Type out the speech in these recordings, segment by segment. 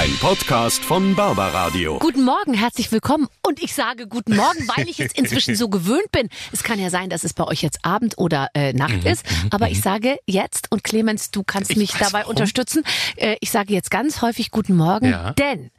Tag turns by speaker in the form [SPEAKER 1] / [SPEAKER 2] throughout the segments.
[SPEAKER 1] Ein Podcast von Barbaradio.
[SPEAKER 2] Guten Morgen, herzlich willkommen. Und ich sage guten Morgen, weil ich jetzt inzwischen so gewöhnt bin. Es kann ja sein, dass es bei euch jetzt Abend oder äh, Nacht ist. Aber ich sage jetzt, und Clemens, du kannst
[SPEAKER 3] Ich
[SPEAKER 2] mich dabei
[SPEAKER 3] warum.
[SPEAKER 2] unterstützen. Äh, ich sage jetzt ganz häufig guten Morgen,
[SPEAKER 3] Ja.
[SPEAKER 2] denn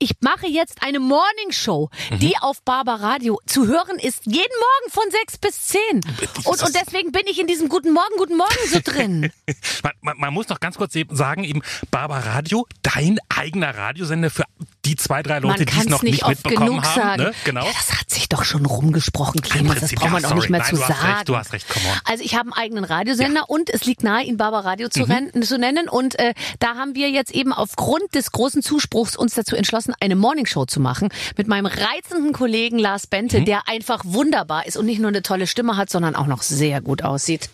[SPEAKER 2] ich mache jetzt eine Morning Show, die auf Barbaradio zu hören ist, jeden Morgen von sechs bis zehn. Und, und deswegen bin ich in diesem guten Morgen, guten Morgen so drin.
[SPEAKER 3] Man, man, man muss noch ganz kurz eben sagen, eben Barbara Radio, dein eigener Radiosender für die zwei, drei
[SPEAKER 2] Man
[SPEAKER 3] Leute, die es noch
[SPEAKER 2] nicht
[SPEAKER 3] nicht
[SPEAKER 2] oft
[SPEAKER 3] mitbekommen
[SPEAKER 2] genug
[SPEAKER 3] haben.
[SPEAKER 2] sagen.
[SPEAKER 3] Ne? Genau.
[SPEAKER 2] Ja, das hat sich doch schon rumgesprochen, Clemens. Das
[SPEAKER 3] Prinzip,
[SPEAKER 2] braucht man
[SPEAKER 3] ja,
[SPEAKER 2] auch nicht mehr
[SPEAKER 3] Nein,
[SPEAKER 2] zu
[SPEAKER 3] du
[SPEAKER 2] sagen.
[SPEAKER 3] recht, du hast recht, come on.
[SPEAKER 2] Also ich habe einen eigenen Radiosender und es liegt nahe, ihn Barbara Radio zu, rennen, zu nennen. Und äh, da haben wir jetzt eben aufgrund des großen Zuspruchs uns dazu entschlossen, eine Morningshow zu machen mit meinem reizenden Kollegen Lars Bente, der einfach wunderbar ist und nicht nur eine tolle Stimme hat, sondern auch noch sehr gut aussieht.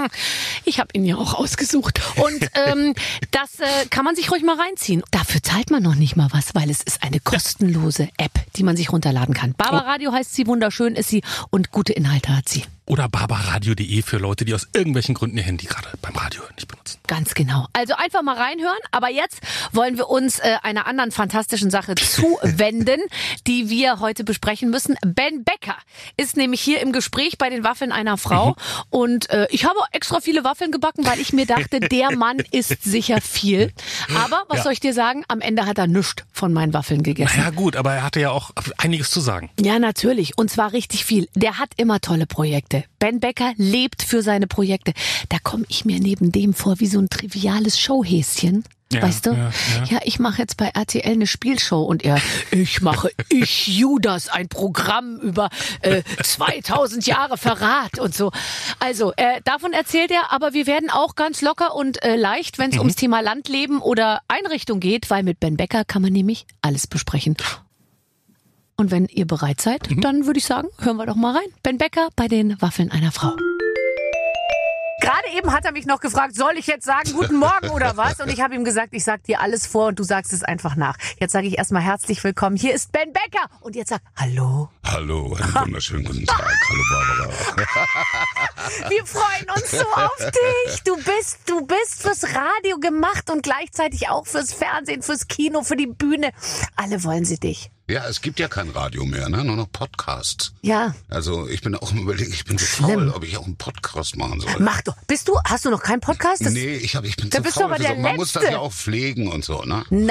[SPEAKER 2] ich habe ihn ja auch ausgesucht. Und ähm, das äh, kann man sich ruhig mal reinziehen. Dafür zahlt man noch nicht mal was, weil es ist eine kostenlose App, die man sich runterladen kann. Barbara Radio heißt sie, wunderschön ist sie und gute Inhalte hat sie.
[SPEAKER 3] Oder barbaradio.de für Leute, die aus irgendwelchen Gründen ihr Handy gerade beim Radio nicht benutzen.
[SPEAKER 2] Ganz genau. Also einfach mal reinhören. Aber jetzt wollen wir uns äh, einer anderen fantastischen Sache zuwenden, die wir heute besprechen müssen. Ben Becker ist nämlich hier im Gespräch bei den Waffeln einer Frau. Und äh, ich habe extra viele Waffeln gebacken, weil ich mir dachte, der Mann isst sicher viel. Aber was
[SPEAKER 3] Ja.
[SPEAKER 2] soll ich dir sagen? Am Ende hat er nichts von meinen Waffeln gegessen.
[SPEAKER 3] Naja gut, aber er hatte ja auch einiges zu sagen.
[SPEAKER 2] Ja, natürlich. Und zwar richtig viel. Der hat immer tolle Projekte. Ben Becker lebt für seine Projekte. Da komme ich mir neben dem vor wie so ein triviales Showhäschen.
[SPEAKER 3] Ja,
[SPEAKER 2] weißt du?
[SPEAKER 3] ja, ja.
[SPEAKER 2] ich mache jetzt bei RTL eine Spielshow und er, ich mache Ich Judas, ein Programm über äh, 2000 Jahre Verrat und so. Also, äh, davon erzählt er, aber wir werden auch ganz locker und äh, leicht, wenn es ums Thema Landleben oder Einrichtung geht, weil mit Ben Becker kann man nämlich alles besprechen. Und wenn ihr bereit seid, dann würde ich sagen, hören wir doch mal rein. Ben Becker bei den Waffeln einer Frau. Gerade eben hat er mich noch gefragt, soll ich jetzt sagen guten Morgen oder was? Und ich habe ihm gesagt, ich sag dir alles vor und du sagst es einfach nach. Jetzt sage ich erstmal herzlich willkommen. Hier ist Ben Becker und jetzt sag Hallo.
[SPEAKER 4] Hallo, einen wunderschönen guten Tag. Hallo Barbara.
[SPEAKER 2] Wir freuen uns so auf dich. Du bist, du bist fürs Radio gemacht und gleichzeitig auch fürs Fernsehen, fürs Kino, für die Bühne. Alle wollen sie dich.
[SPEAKER 4] Ja, es gibt ja kein Radio mehr, ne? nur noch Podcasts.
[SPEAKER 2] Ja.
[SPEAKER 4] Also ich bin auch im Überlegen, ich bin so faul, ob ich auch einen Podcast machen soll.
[SPEAKER 2] Mach doch. Bist du, hast du noch keinen Podcast? Das-
[SPEAKER 4] nee, ich, hab, ich bin
[SPEAKER 2] Da
[SPEAKER 4] zu
[SPEAKER 2] bist du
[SPEAKER 4] faul.
[SPEAKER 2] aber
[SPEAKER 4] für
[SPEAKER 2] der
[SPEAKER 4] so. Man muss das
[SPEAKER 2] Letzte.
[SPEAKER 4] ja auch pflegen und so, ne?
[SPEAKER 2] Nein,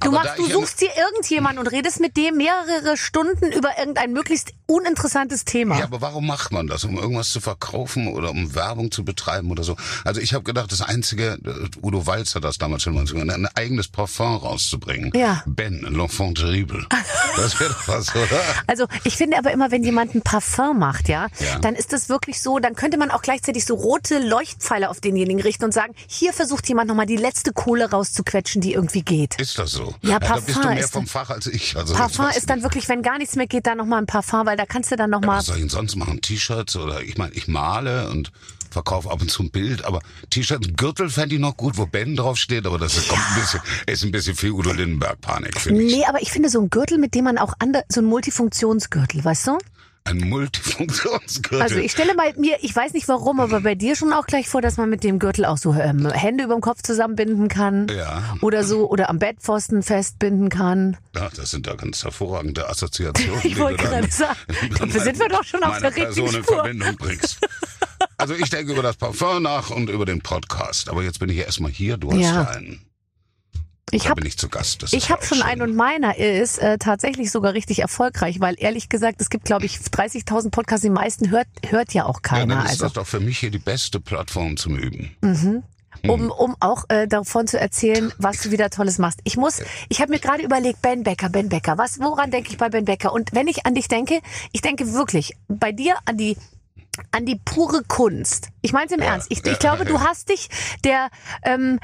[SPEAKER 2] du
[SPEAKER 4] Aber
[SPEAKER 2] machst, du suchst dir irgendjemanden und redest mit dem mehrere Stunden über irgendein möglichst uninteressantes Thema.
[SPEAKER 4] Ja, aber warum macht man das? Um irgendwas zu verkaufen oder um Werbung zu betreiben oder so? Also ich habe gedacht, das Einzige, äh, Udo Walz hat das damals schon mal gesagt, ein eigenes Parfum rauszubringen.
[SPEAKER 2] Ja.
[SPEAKER 4] Ben, l'enfant terrible. Das wäre doch was, oder?
[SPEAKER 2] Also ich finde aber immer, wenn jemand ein Parfum macht, ja,
[SPEAKER 4] Ja.
[SPEAKER 2] dann ist das wirklich so, dann könnte man auch gleichzeitig so rote Leuchtpfeile auf denjenigen richten und sagen, hier versucht jemand nochmal die letzte Kohle rauszuquetschen, die irgendwie geht.
[SPEAKER 4] Ist das so?
[SPEAKER 2] Ja,
[SPEAKER 4] da bist du
[SPEAKER 2] Parfum
[SPEAKER 4] mehr
[SPEAKER 2] ist
[SPEAKER 4] vom
[SPEAKER 2] dann-
[SPEAKER 4] Fach als ich. Also
[SPEAKER 2] Parfum ist dann
[SPEAKER 4] ich.
[SPEAKER 2] wirklich, wenn gar nichts mehr geht, dann nochmal ein Parfum, weil da kannst du dann nochmal...
[SPEAKER 4] Was soll ich denn sonst machen? T-Shirts oder ich meine, ich male und verkaufe ab und zu ein Bild, aber T-Shirts, Gürtel fände ich noch gut, wo Ben draufsteht, aber das ist, kommt ein bisschen, ist ein bisschen viel Udo Lindenberg Panik, finde ich.
[SPEAKER 2] Nee, aber ich finde so ein Gürtel, mit dem man auch andere, so ein Multifunktionsgürtel, weißt du?
[SPEAKER 4] Ein Multifunktionsgürtel.
[SPEAKER 2] Also ich stelle mal mir, ich weiß nicht warum, aber bei dir schon auch gleich vor, dass man mit dem Gürtel auch so ähm, Hände über dem Kopf zusammenbinden kann.
[SPEAKER 4] Ja.
[SPEAKER 2] Oder so, oder am Bettpfosten festbinden kann.
[SPEAKER 4] ja, das sind da ganz hervorragende Assoziationen.
[SPEAKER 2] Ich wollte
[SPEAKER 4] da
[SPEAKER 2] gerade sagen, dafür sind wir doch schon auf der richtigen
[SPEAKER 4] Person in
[SPEAKER 2] Spur.
[SPEAKER 4] Verbindung bringst. Also ich denke über das Parfum nach und über den Podcast. Aber jetzt bin ich ja erstmal hier, du hast
[SPEAKER 2] Ja.
[SPEAKER 4] einen.
[SPEAKER 2] Ich
[SPEAKER 4] da
[SPEAKER 2] habe
[SPEAKER 4] bin ich zu Gast. Das
[SPEAKER 2] ich hab
[SPEAKER 4] auch
[SPEAKER 2] schon einen und meiner ist äh, tatsächlich sogar richtig erfolgreich, weil ehrlich gesagt, es gibt glaube ich 30.000 Podcasts, die meisten hört hört ja auch
[SPEAKER 4] Ja,
[SPEAKER 2] keiner.
[SPEAKER 4] dann ist
[SPEAKER 2] also
[SPEAKER 4] das doch für mich hier die beste Plattform zum Üben.
[SPEAKER 2] um, um auch äh, davon zu erzählen, was du wieder Tolles machst. Ich muss, ich habe mir gerade überlegt, Ben Becker, Ben Becker, was, woran denke ich bei Ben Becker? Und wenn ich an dich denke, ich denke wirklich bei dir an die an die pure Kunst. Ich meine es im Ernst. Ich, ich glaube, du hast dich der ähm,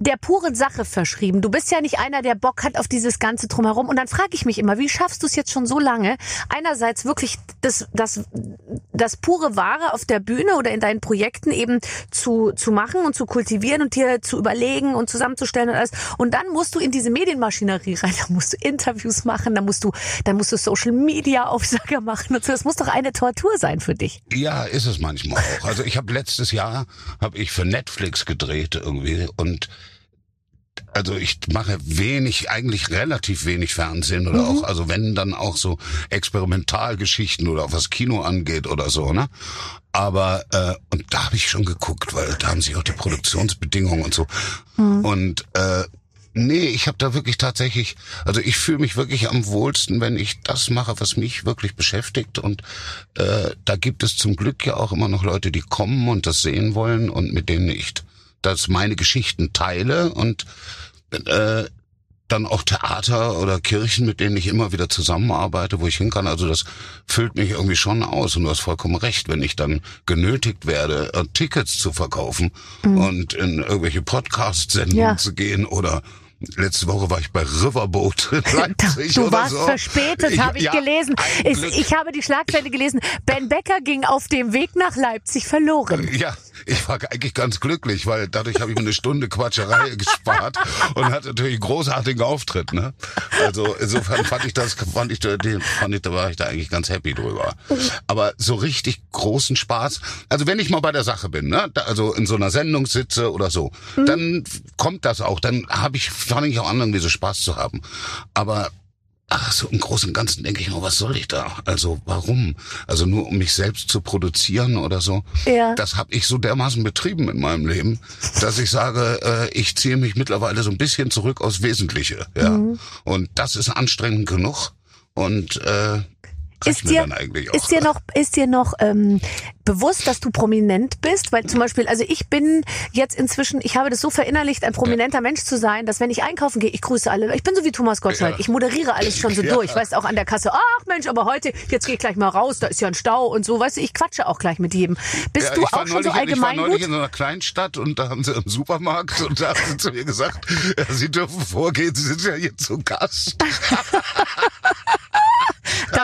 [SPEAKER 2] der puren Sache verschrieben. Du bist ja nicht einer, der Bock hat auf dieses ganze drumherum. Und dann frage ich mich immer, wie schaffst du es jetzt schon so lange, einerseits wirklich das, das, das pure Wahre auf der Bühne oder in deinen Projekten eben zu, zu machen und zu kultivieren und dir zu überlegen und zusammenzustellen und alles. Und dann musst du in diese Medienmaschinerie rein, da musst du Interviews machen, da musst du, dann musst du Social Media Aufsager machen und so. Das muss doch eine Tortur sein für dich.
[SPEAKER 4] Ja, ist es manchmal auch. Also ich habe letztes Jahr habe ich für Netflix gedreht irgendwie und also ich mache wenig, eigentlich relativ wenig Fernsehen oder auch, also wenn dann auch so Experimentalgeschichten oder auch was Kino angeht oder so, ne? Aber äh, und da habe ich schon geguckt, weil da haben sich auch die Produktionsbedingungen und so. Und äh, nee, ich habe da wirklich tatsächlich, also ich fühle mich wirklich am wohlsten, wenn ich das mache, was mich wirklich beschäftigt. Und äh, da gibt es zum Glück ja auch immer noch Leute, die kommen und das sehen wollen und mit denen ich das meine Geschichten teile und äh, dann auch Theater oder Kirchen, mit denen ich immer wieder zusammenarbeite, wo ich hin kann. Also das füllt mich irgendwie schon aus. Und du hast vollkommen recht, wenn ich dann genötigt werde, äh, Tickets zu verkaufen und in irgendwelche Podcast-Sendungen
[SPEAKER 2] Ja.
[SPEAKER 4] zu gehen oder Letzte Woche war ich bei Riverboat Leipzig
[SPEAKER 2] Du warst
[SPEAKER 4] so.
[SPEAKER 2] verspätet, habe ich
[SPEAKER 4] ja,
[SPEAKER 2] gelesen. Ich, ich habe die Schlagzeile gelesen. Ben Becker ging auf dem Weg nach Leipzig verloren.
[SPEAKER 4] Ja, ich war eigentlich ganz glücklich, weil dadurch habe ich mir eine Stunde Quatscherei gespart und hatte natürlich einen großartigen Auftritt. Ne? Also insofern fand ich das, fand ich, fand ich, da war ich da eigentlich ganz happy drüber. Aber so richtig großen Spaß, also wenn ich mal bei der Sache bin, ne, also in so einer Sendung sitze oder so, dann kommt das auch. Dann habe ich, fange ich auch an, irgendwie so Spaß zu haben. Aber Ach, so im Großen und Ganzen denke ich nur, was soll ich da? Also warum? Also nur um mich selbst zu produzieren oder so.
[SPEAKER 2] Ja.
[SPEAKER 4] Das habe ich so dermaßen betrieben in meinem Leben, dass ich sage, äh, ich ziehe mich mittlerweile so ein bisschen zurück aufs Wesentliche. Ja.
[SPEAKER 2] Mhm.
[SPEAKER 4] Und das ist anstrengend genug. Und äh,
[SPEAKER 2] Ist dir, ist dir noch, ist dir noch ähm, bewusst, dass du prominent bist? Weil zum Beispiel, also ich bin jetzt inzwischen, ich habe das so verinnerlicht, ein prominenter Mensch zu sein, dass wenn ich einkaufen gehe, ich grüße alle. Ich bin so wie Thomas Gottschalk.
[SPEAKER 4] Ja.
[SPEAKER 2] Ich moderiere alles schon so
[SPEAKER 4] Ja.
[SPEAKER 2] durch. Weißt auch an der Kasse, ach Mensch, aber heute, jetzt gehe ich gleich mal raus, da ist ja ein Stau und so. Weißt du, ich quatsche auch gleich mit jedem. Bist
[SPEAKER 4] Ja,
[SPEAKER 2] du auch schon so
[SPEAKER 4] neulich- Ich war neulich in so einer Kleinstadt und da haben sie im Supermarkt und da haben sie zu mir gesagt, ja, Sie dürfen vorgehen, Sie sind ja hier zu Gast.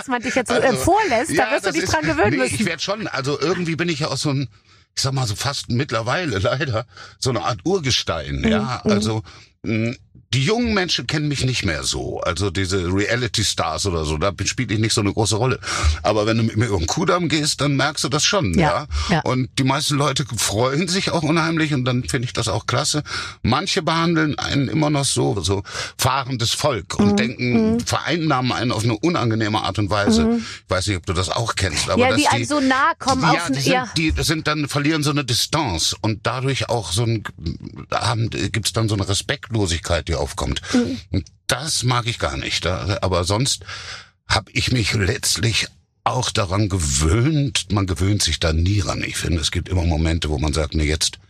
[SPEAKER 2] dass man dich jetzt so äh, vorlässt, da wirst du dich
[SPEAKER 4] ist-
[SPEAKER 2] dran gewöhnen
[SPEAKER 4] nee,
[SPEAKER 2] müssen.
[SPEAKER 4] Ich werde schon, also irgendwie bin ich ja auch so ein, ich sag mal so fast mittlerweile leider, so eine Art Urgestein,
[SPEAKER 2] Mhm,
[SPEAKER 4] ja. Also mh, die jungen Menschen kennen mich nicht mehr so. Also diese Reality-Stars oder so, da spiele ich nicht so eine große Rolle. Aber wenn du mit mir über den Kudamm gehst, dann merkst du das schon,
[SPEAKER 2] Ja,
[SPEAKER 4] ja.
[SPEAKER 2] ja.
[SPEAKER 4] Und die meisten Leute freuen sich auch unheimlich und dann finde ich das auch klasse. Manche behandeln einen immer noch so, so fahrendes Volk
[SPEAKER 2] Mhm,
[SPEAKER 4] und denken, vereinnahmen einen auf eine unangenehme Art und Weise. Ich weiß nicht, ob du das auch kennst, aber
[SPEAKER 2] Mhm. Ja,
[SPEAKER 4] dass
[SPEAKER 2] die einem so nahe kommen
[SPEAKER 4] ja,
[SPEAKER 2] auf
[SPEAKER 4] die
[SPEAKER 2] ein-
[SPEAKER 4] sind,
[SPEAKER 2] ja.
[SPEAKER 4] die sind dann verlieren so eine Distanz und dadurch auch so ein haben gibt's dann so eine Respektlosigkeit, die aufkommt.
[SPEAKER 2] Mhm.
[SPEAKER 4] Und das mag ich gar nicht. Aber sonst habe ich mich letztlich auch daran gewöhnt. Man gewöhnt sich da nie ran. Ich finde, es gibt immer Momente, wo man sagt, nee, jetzt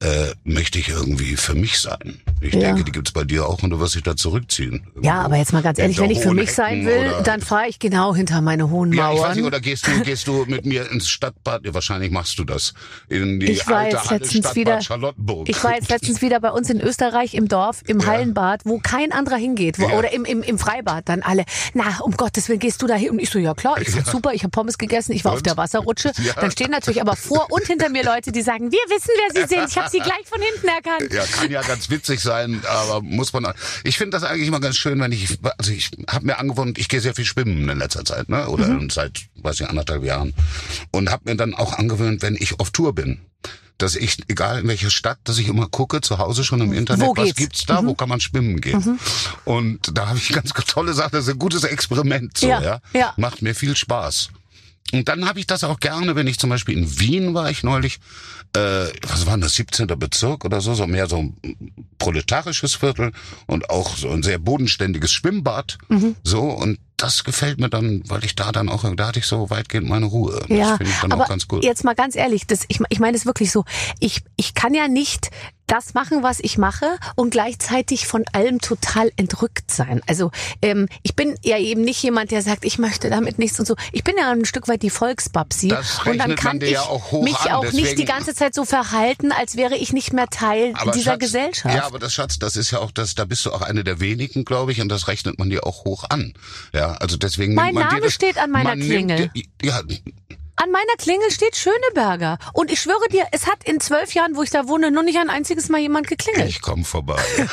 [SPEAKER 4] äh, möchte ich irgendwie für mich sein. Ich
[SPEAKER 2] Ja.
[SPEAKER 4] denke, die gibt's bei dir auch und du wirst dich da zurückziehen.
[SPEAKER 2] Ja, aber jetzt mal ganz ehrlich, wenn ich für mich sein
[SPEAKER 4] Hecken
[SPEAKER 2] will,
[SPEAKER 4] oder-
[SPEAKER 2] dann fahre ich genau hinter meine hohen
[SPEAKER 4] Ja, ich weiß
[SPEAKER 2] Mauern.
[SPEAKER 4] nicht, oder gehst du, gehst du mit mir ins Stadtbad? Ja, wahrscheinlich machst du das. In die
[SPEAKER 2] Ich war
[SPEAKER 4] alte
[SPEAKER 2] jetzt letztens
[SPEAKER 4] Stadtbad
[SPEAKER 2] wieder-
[SPEAKER 4] Charlottenburg.
[SPEAKER 2] Ich war jetzt letztens wieder bei uns in Österreich im Dorf, im
[SPEAKER 4] Ja.
[SPEAKER 2] Hallenbad, wo kein anderer hingeht. Wo,
[SPEAKER 4] Ja.
[SPEAKER 2] Oder im, im, im Freibad. Dann alle, na, um Gottes Willen, gehst du da hin? Und ich so, ja klar, ich fand super, ich habe Pommes gegessen, ich war auf
[SPEAKER 4] Und?
[SPEAKER 2] der Wasserrutsche. Dann stehen natürlich aber vor und hinter mir Leute, die sagen, wir wissen, wer sie sind. Ich habe sie gleich von hinten erkannt.
[SPEAKER 4] Ja, kann ja ganz witzig sein, aber muss man. Ich finde das eigentlich immer ganz schön, wenn ich, also ich habe mir angewohnt, ich gehe sehr viel schwimmen in letzter Zeit, ne? Oder
[SPEAKER 2] Mhm.
[SPEAKER 4] seit, weiß ich, anderthalb Jahren. Und habe mir dann auch angewöhnt, wenn ich auf Tour bin, dass ich, egal in welcher Stadt, dass ich immer gucke, zu Hause schon im Internet, was gibt's da, wo kann man schwimmen gehen. Und da habe ich ganz tolle Sachen, das ist ein gutes Experiment, so,
[SPEAKER 2] Ja,
[SPEAKER 4] ja.
[SPEAKER 2] ja.
[SPEAKER 4] Macht mir viel Spaß. Und dann habe ich das auch gerne, wenn ich zum Beispiel in Wien war ich neulich, äh, was war denn das, 17. Bezirk oder so, so mehr so ein proletarisches Viertel und auch so ein sehr bodenständiges Schwimmbad.
[SPEAKER 2] Mhm.
[SPEAKER 4] So, und das gefällt mir dann, weil ich da dann auch, da hatte ich so weitgehend meine Ruhe. Das
[SPEAKER 2] Ja,
[SPEAKER 4] finde ich dann
[SPEAKER 2] aber
[SPEAKER 4] auch ganz gut.
[SPEAKER 2] jetzt mal ganz ehrlich, das, ich, ich meine es wirklich so, ich, ich kann ja nicht das machen, was ich mache und gleichzeitig von allem total entrückt sein. Also ähm, ich bin ja eben nicht jemand, der sagt, ich möchte damit nichts und so. Ich bin ja ein Stück weit die Volksbabsi
[SPEAKER 4] Das
[SPEAKER 2] und dann kann ich
[SPEAKER 4] ja auch
[SPEAKER 2] mich
[SPEAKER 4] an,
[SPEAKER 2] auch nicht die ganze Zeit so verhalten, als wäre ich nicht mehr Teil dieser
[SPEAKER 4] Schatz,
[SPEAKER 2] Gesellschaft.
[SPEAKER 4] Ja, aber das Schatz, das ist ja auch das, da bist du auch eine der wenigen, glaube ich, und das rechnet man dir auch hoch an. Ja, also deswegen
[SPEAKER 2] Mein Name
[SPEAKER 4] das,
[SPEAKER 2] steht an meiner Klingel.
[SPEAKER 4] Nimmt, ja,
[SPEAKER 2] An meiner Klingel steht Schöneberger. Und ich schwöre dir, es hat in zwölf Jahren, wo ich da wohne, noch nicht ein einziges Mal jemand geklingelt.
[SPEAKER 4] Ich komme vorbei.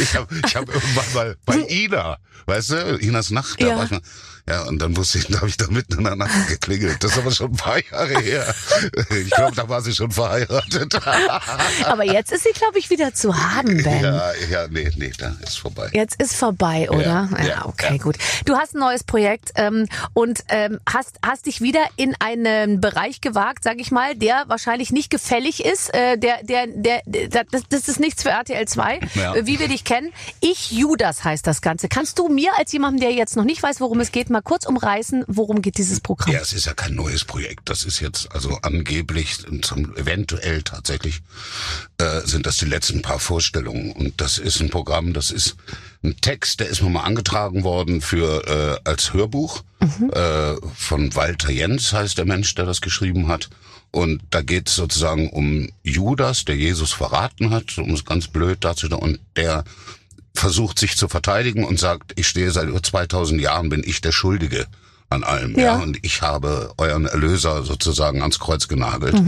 [SPEAKER 4] ich habe ich hab irgendwann mal bei Ina, weißt du, Inas Nacht, da
[SPEAKER 2] Ja.
[SPEAKER 4] war ich mal, ja, und dann wusste ich, da habe ich da mitten in der Nacht geklingelt. Das ist aber schon ein paar Jahre her. Ich glaube, da war sie schon verheiratet.
[SPEAKER 2] Aber jetzt ist sie, glaube ich, wieder zu haben, Ben.
[SPEAKER 4] ja, ja, nee, nee, da ist vorbei.
[SPEAKER 2] Jetzt ist vorbei, oder? Ja,
[SPEAKER 4] ja,
[SPEAKER 2] okay,
[SPEAKER 4] ja.
[SPEAKER 2] gut. Du hast ein neues Projekt ähm, und ähm, hast, hast dich wieder in einen Bereich gewagt, sag ich mal, der wahrscheinlich nicht gefällig ist. Äh, der, der, der, der, das, das ist nichts für RTL 2,
[SPEAKER 4] Ja.
[SPEAKER 2] äh, wie wir dich kennen. Ich Judas heißt das Ganze. Kannst du mir als jemandem, der jetzt noch nicht weiß, worum es geht, mal kurz umreißen, worum geht dieses Programm?
[SPEAKER 4] Ja, es ist ja kein neues Projekt. Das ist jetzt also angeblich, zum, eventuell tatsächlich, äh, sind das die letzten paar Vorstellungen. Und das ist ein Programm, das ist ein Text, der ist mir mal angetragen worden für äh, als Hörbuch äh, von Walter Jens, heißt der Mensch, der das geschrieben hat. Und da geht es sozusagen um Judas, der Jesus verraten hat, um es ganz blöd darzustellen, und der versucht sich zu verteidigen und sagt, ich stehe seit über 2000 Jahren, bin ich der Schuldige an allem. Ja.
[SPEAKER 2] Ja.
[SPEAKER 4] und ich habe euren Erlöser sozusagen ans Kreuz genagelt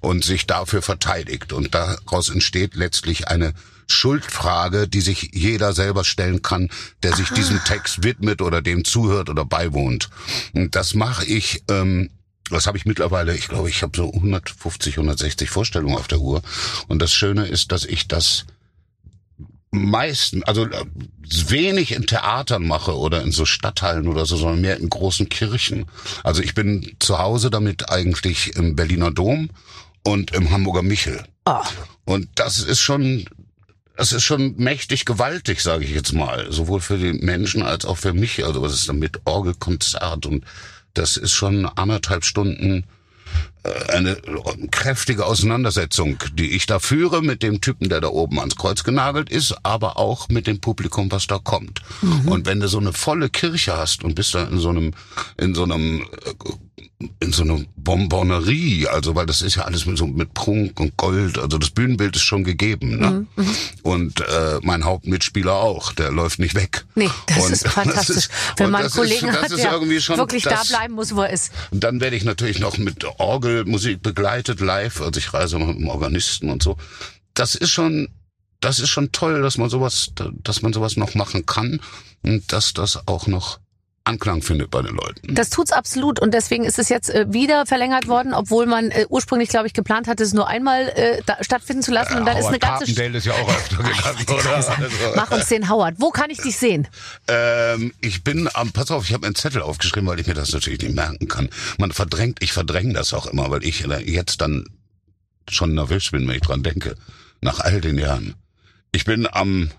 [SPEAKER 4] und sich dafür verteidigt. Und daraus entsteht letztlich eine Schuldfrage, die sich jeder selber stellen kann, der sich diesem Text widmet oder dem zuhört oder beiwohnt. Und das mache ich ähm, das habe ich mittlerweile, ich glaube, ich habe so 150, 160 Vorstellungen auf der Uhr. Und das Schöne ist, dass ich das meisten, also äh, wenig in Theatern mache oder in so Stadtteilen oder so, sondern mehr in großen Kirchen. Also ich bin zu Hause damit eigentlich im Berliner Dom und im Hamburger Michel.
[SPEAKER 2] Oh.
[SPEAKER 4] Und das ist schon, das ist schon mächtig gewaltig, sage ich jetzt mal, sowohl für die Menschen als auch für mich. Also was ist dann mit Orgelkonzert und das ist schon anderthalb Stunden eine kräftige Auseinandersetzung, die ich da führe mit dem Typen, der da oben ans Kreuz genagelt ist, aber auch mit dem Publikum, was da kommt. Und wenn du so eine volle Kirche hast und bist da in so einem, in so einem, äh, in so einer Bonbonnerie, also weil das ist ja alles mit so mit Prunk und Gold, also das Bühnenbild ist schon gegeben, ne? Und äh, mein Hauptmitspieler auch, der läuft nicht weg.
[SPEAKER 2] Nee, das
[SPEAKER 4] Und
[SPEAKER 2] ist fantastisch.
[SPEAKER 4] ist-
[SPEAKER 2] Wenn
[SPEAKER 4] und
[SPEAKER 2] man einen
[SPEAKER 4] das
[SPEAKER 2] Kollegen
[SPEAKER 4] ist, das
[SPEAKER 2] hat, der
[SPEAKER 4] schon,
[SPEAKER 2] wirklich da
[SPEAKER 4] das,
[SPEAKER 2] bleiben muss, wo er ist.
[SPEAKER 4] und dann werde ich natürlich noch mit Orgelmusik begleitet live, also ich reise mit dem Organisten und so. Das ist schon, das ist schon toll, dass man sowas, dass man sowas noch machen kann und dass das auch noch Anklang findet bei den Leuten.
[SPEAKER 2] Das tut's absolut und deswegen ist es jetzt äh, wieder verlängert worden, obwohl man äh, ursprünglich, glaube ich, geplant hatte, es nur einmal äh, da stattfinden zu lassen und dann ist eine
[SPEAKER 4] Howard
[SPEAKER 2] ganze
[SPEAKER 4] Carpendale ist ja auch öfter genannt, oder? Also,
[SPEAKER 2] Mach uns den Howard. Wo kann ich dich sehen?
[SPEAKER 4] Ähm, ich bin am, pass auf, ich habe einen Zettel aufgeschrieben, weil ich mir das natürlich nicht merken kann. Man verdrängt, ich verdränge das auch immer, weil ich äh, jetzt dann schon nervös bin, wenn ich dran denke. Nach all den Jahren. Ich bin am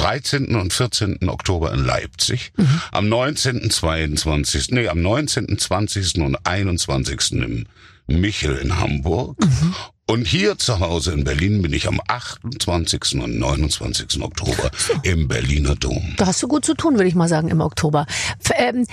[SPEAKER 4] 13. und 14. Oktober in Leipzig, am 19., 22., nee, am 19., 20. und 21. im Michel in Hamburg. Und hier zu Hause in Berlin bin ich am 28. und 29. Oktober im Berliner Dom.
[SPEAKER 2] Da hast du gut zu tun, würde ich mal sagen, im Oktober. Ähm,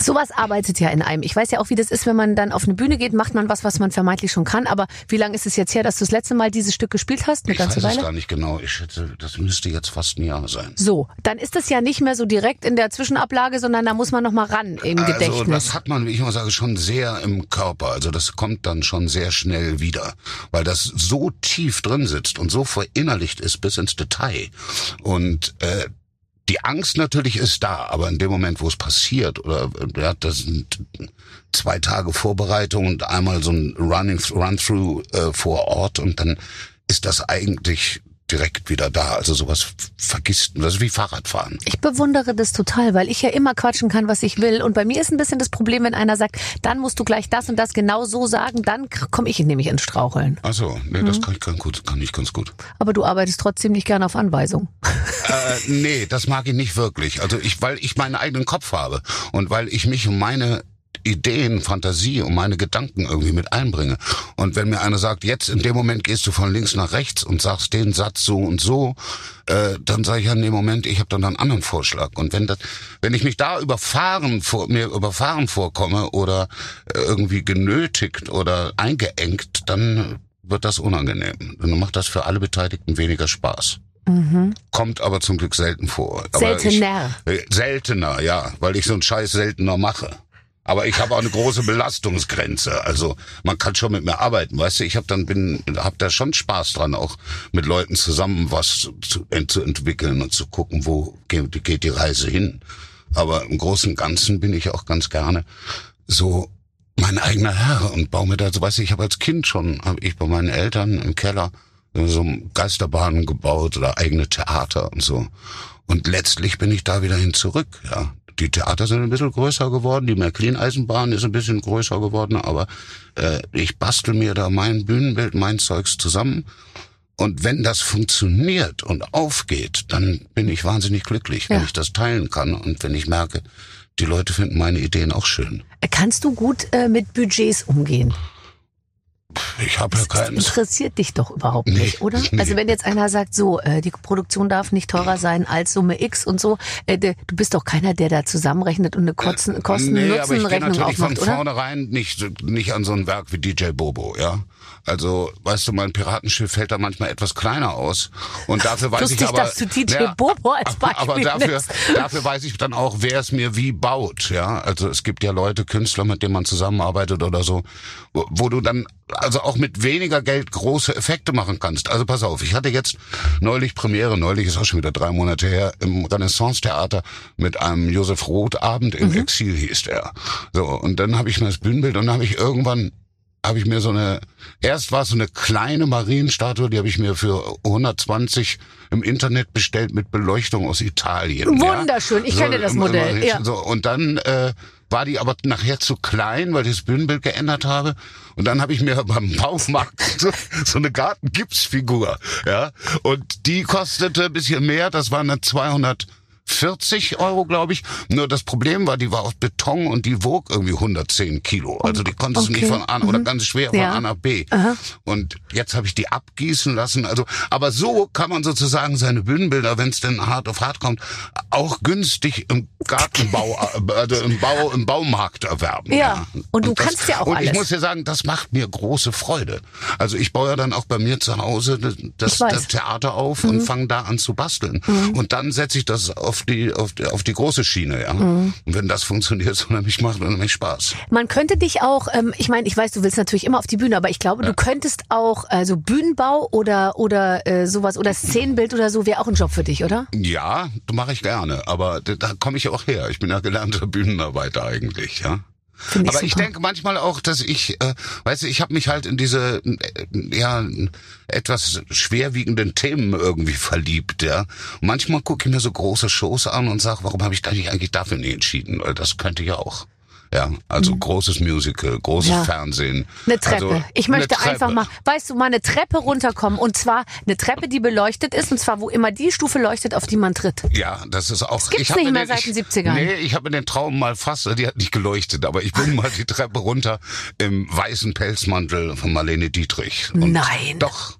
[SPEAKER 2] sowas arbeitet ja in einem. Ich weiß ja auch, wie das ist, wenn man dann auf eine Bühne geht, macht man was, was man vermeintlich schon kann. Aber wie lange ist es jetzt her, dass du das letzte Mal dieses Stück gespielt hast? Eine
[SPEAKER 4] Ich
[SPEAKER 2] ganze
[SPEAKER 4] weiß es
[SPEAKER 2] Weile?
[SPEAKER 4] gar nicht genau. Ich schätze, das müsste jetzt fast ein Jahr sein.
[SPEAKER 2] So, dann ist es ja nicht mehr so direkt in der Zwischenablage, sondern da muss man noch mal ran im
[SPEAKER 4] Also
[SPEAKER 2] Gedächtnis.
[SPEAKER 4] das hat man, wie ich immer sage, schon sehr im Körper. Also das kommt dann schon sehr schnell wieder, weil das so tief drin sitzt und so verinnerlicht ist bis ins Detail. Und äh, die Angst natürlich ist da, aber in dem Moment, wo es passiert, oder äh, ja, das sind zwei Tage Vorbereitung und einmal so ein Running Run-through äh, vor Ort und dann ist das eigentlich direkt wieder da. Also sowas vergisst man. Das ist wie Fahrradfahren.
[SPEAKER 2] Ich bewundere das total, weil ich ja immer quatschen kann, was ich will. Und bei mir ist ein bisschen das Problem, wenn einer sagt, dann musst du gleich das und das genau so sagen, dann komme ich nämlich ins Straucheln.
[SPEAKER 4] Ach so, nee, das kann ich ganz gut, kann ich ganz gut.
[SPEAKER 2] Aber du arbeitest trotzdem nicht gerne auf Anweisung.
[SPEAKER 4] Äh, nee, das mag ich nicht wirklich. Also ich, weil ich meinen eigenen Kopf habe und weil ich mich um meine Ideen, Fantasie und meine Gedanken irgendwie mit einbringe. Und wenn mir einer sagt, jetzt in dem Moment gehst du von links nach rechts und sagst den Satz so und so, äh, dann sage ich ja in dem Moment, ich habe dann einen anderen Vorschlag. Und wenn das, wenn ich mich da überfahren vor mir überfahren vorkomme oder äh, irgendwie genötigt oder eingeengt, dann wird das unangenehm. Dann macht das für alle Beteiligten weniger Spaß. Kommt aber zum Glück selten vor. Aber
[SPEAKER 2] Seltener.
[SPEAKER 4] Ich, äh, seltener, ja, weil ich so einen Scheiß seltener mache. Aber ich habe auch eine große Belastungsgrenze. Also man kann schon mit mir arbeiten, weißt du. Ich habe dann bin, habe da schon Spaß dran, auch mit Leuten zusammen was zu, zu entwickeln und zu gucken, wo geht, geht die Reise hin. Aber im Großen und Ganzen bin ich auch ganz gerne so mein eigener Herr und baue mir da, so weißt du, ich habe als Kind schon, habe ich bei meinen Eltern im Keller so Geisterbahnen gebaut oder eigene Theater und so. Und letztlich bin ich da wieder hin zurück, ja. Die Theater sind ein bisschen größer geworden, die Märklin-Eisenbahn ist ein bisschen größer geworden, aber äh, ich bastel mir da mein Bühnenbild, mein Zeugs zusammen. Und wenn das funktioniert und aufgeht, dann bin ich wahnsinnig glücklich, wenn
[SPEAKER 2] Ja.
[SPEAKER 4] ich das teilen kann und wenn ich merke, die Leute finden meine Ideen auch schön.
[SPEAKER 2] Kannst du gut äh, mit Budgets umgehen?
[SPEAKER 4] Ich habe ja
[SPEAKER 2] Das
[SPEAKER 4] keins.
[SPEAKER 2] interessiert dich doch überhaupt
[SPEAKER 4] Nee,
[SPEAKER 2] nicht, oder?
[SPEAKER 4] nee.
[SPEAKER 2] Also wenn jetzt einer sagt, so, äh, die Produktion darf nicht teurer sein als Summe X und so, äh, de, du bist doch keiner, der da zusammenrechnet und eine Kosten-
[SPEAKER 4] Nee, aber ich
[SPEAKER 2] Kosten-Nutzen-Rechnung
[SPEAKER 4] natürlich von
[SPEAKER 2] aufmacht, oder?
[SPEAKER 4] vornherein nicht, nicht an so ein Werk wie DJ Bobo, ja. Also, weißt du, mein Piratenschiff fällt da manchmal etwas kleiner aus. Und dafür weiß
[SPEAKER 2] Lustig,
[SPEAKER 4] ich aber.
[SPEAKER 2] dass du DJ Bobo als Beispiel
[SPEAKER 4] Aber dafür,
[SPEAKER 2] nimmst.
[SPEAKER 4] dafür weiß ich dann auch, wer es mir wie baut, ja. Also es gibt ja Leute, Künstler, mit denen man zusammenarbeitet oder so, wo, wo du dann also auch mit weniger Geld große Effekte machen kannst. Also pass auf, ich hatte jetzt neulich Premiere, neulich ist auch schon wieder drei Monate her, im Renaissance-Theater mit einem Josef Roth-Abend
[SPEAKER 2] Mhm.
[SPEAKER 4] im Exil hieß der. So, und dann habe ich mir das Bühnenbild und dann habe ich irgendwann habe ich mir so eine, erst war es so eine kleine Marienstatue, die habe ich mir für 120 im Internet bestellt mit Beleuchtung aus Italien.
[SPEAKER 2] Wunderschön, ich kenne das Modell, ja.
[SPEAKER 4] So, und dann äh, war die aber nachher zu klein, weil ich das Bühnenbild geändert habe. Und dann habe ich mir beim Baumarkt so, so eine Gartengipsfigur, ja. Und die kostete ein bisschen mehr, das waren dann 200 40 Euro, glaube ich. Nur das Problem war, die war aus Beton und die wog irgendwie 110 Kilo. Also die konntest du
[SPEAKER 2] okay.
[SPEAKER 4] nicht von A oder ganz schwer von
[SPEAKER 2] Ja.
[SPEAKER 4] A nach B. Und jetzt habe ich die abgießen lassen. Also, aber so kann man sozusagen seine Bühnenbilder, wenn es denn hart auf hart kommt, auch günstig im Gartenbau, also im Bau, im Baumarkt erwerben.
[SPEAKER 2] Ja. Und du kannst ja auch
[SPEAKER 4] Und ich
[SPEAKER 2] alles.
[SPEAKER 4] muss dir sagen, das macht mir große Freude. Also ich baue ja dann auch bei mir zu Hause das,
[SPEAKER 2] Ich. Mhm.
[SPEAKER 4] das Theater auf und fange da an zu basteln. Und dann setze ich das auf die, auf die, auf die große Schiene, ja.
[SPEAKER 2] Mhm.
[SPEAKER 4] Und wenn das funktioniert, so nämlich macht unheimlich Spaß.
[SPEAKER 2] Man könnte dich auch, ähm, ich meine, ich weiß, du willst natürlich immer auf die Bühne, aber ich glaube, du könntest auch, also Bühnenbau oder oder äh, sowas oder Szenenbild oder so wäre auch ein Job für dich, oder?
[SPEAKER 4] Ja, mache ich gerne, aber da, da komme ich auch her. Ich bin ja gelernter Bühnenarbeiter eigentlich, ja.
[SPEAKER 2] Finde ich
[SPEAKER 4] Aber ich
[SPEAKER 2] super.
[SPEAKER 4] denke manchmal auch, dass ich, äh, weißt du, ich habe mich halt in diese äh, ja etwas schwerwiegenden Themen irgendwie verliebt, ja. Und manchmal gucke ich mir so große Shows an und sage, warum habe ich da nicht eigentlich dafür nicht entschieden? Das könnte ich auch. Ja, also großes Musical, großes
[SPEAKER 2] Mhm. Ja.
[SPEAKER 4] Fernsehen.
[SPEAKER 2] Eine Treppe.
[SPEAKER 4] Also,
[SPEAKER 2] ich möchte
[SPEAKER 4] Treppe.
[SPEAKER 2] einfach mal, weißt du, mal eine Treppe runterkommen und zwar eine Treppe, die beleuchtet ist und zwar wo immer die Stufe leuchtet, auf die man tritt.
[SPEAKER 4] Ja, das ist auch.
[SPEAKER 2] gibt's
[SPEAKER 4] ich
[SPEAKER 2] nicht mehr
[SPEAKER 4] den,
[SPEAKER 2] seit den
[SPEAKER 4] ich,
[SPEAKER 2] 70ern.
[SPEAKER 4] Nee, ich habe den Traum mal fast, die hat nicht geleuchtet, aber ich bin mal die Treppe runter im weißen Pelzmantel von Marlene Dietrich. Und
[SPEAKER 2] Nein.
[SPEAKER 4] Doch.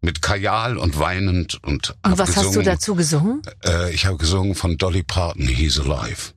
[SPEAKER 4] Mit Kajal und weinend und,
[SPEAKER 2] Und was hast du dazu gesungen?
[SPEAKER 4] Äh, ich habe gesungen von Dolly Parton, He's Alive.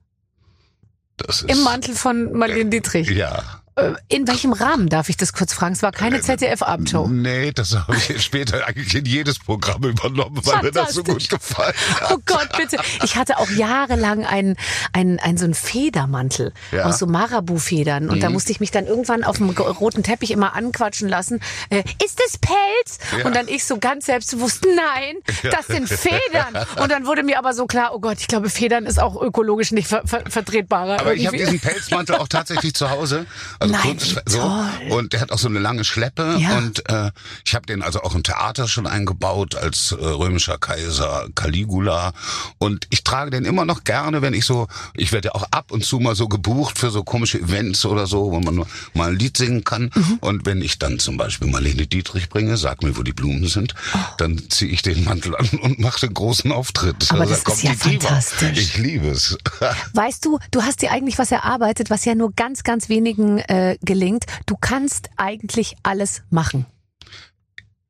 [SPEAKER 4] Das ist,
[SPEAKER 2] Im Mantel von Marlene Dietrich.
[SPEAKER 4] Ja.
[SPEAKER 2] Äh, In welchem Rahmen darf ich das kurz fragen? Es war keine ZDF-Abendshow.
[SPEAKER 4] Nee, das habe ich später eigentlich in jedes Programm übernommen, weil mir das so gut gefallen hat.
[SPEAKER 2] Oh Gott, bitte. Ich hatte auch jahrelang einen, einen, einen so einen Federmantel
[SPEAKER 4] Ja.
[SPEAKER 2] aus so Marabu-Federn. Und da musste ich mich dann irgendwann auf dem roten Teppich immer anquatschen lassen. Äh, ist das Pelz?
[SPEAKER 4] Ja.
[SPEAKER 2] Und dann ich so ganz selbstbewusst, nein, das sind Federn. Und dann wurde mir aber so klar, oh Gott, ich glaube, Federn ist auch ökologisch nicht ver ver vertretbarer.
[SPEAKER 4] Aber ich habe
[SPEAKER 2] irgendwie.
[SPEAKER 4] diesen Pelzmantel auch tatsächlich zu Hause. Also
[SPEAKER 2] Nein,
[SPEAKER 4] Kunst,
[SPEAKER 2] wie
[SPEAKER 4] so.
[SPEAKER 2] toll.
[SPEAKER 4] Und der hat auch so eine lange Schleppe.
[SPEAKER 2] Ja.
[SPEAKER 4] Und äh, ich habe den also auch im Theater schon eingebaut als äh, römischer Kaiser Caligula. Und ich trage den immer noch gerne, wenn ich so, ich werde ja auch ab und zu mal so gebucht für so komische Events oder so, wo man nur mal ein Lied singen kann.
[SPEAKER 2] Mhm.
[SPEAKER 4] Und wenn ich dann zum Beispiel Marlene Dietrich bringe, sag mir, wo die Blumen sind, dann ziehe ich den Mantel an und mache den großen Auftritt.
[SPEAKER 2] Oh. Aber
[SPEAKER 4] Also
[SPEAKER 2] das
[SPEAKER 4] da
[SPEAKER 2] ist ja
[SPEAKER 4] die Diva.
[SPEAKER 2] fantastisch.
[SPEAKER 4] Ich liebe es.
[SPEAKER 2] Weißt du, du hast dir eigentlich was erarbeitet, was ja nur ganz, ganz wenigen äh, gelingt. Du kannst eigentlich alles machen.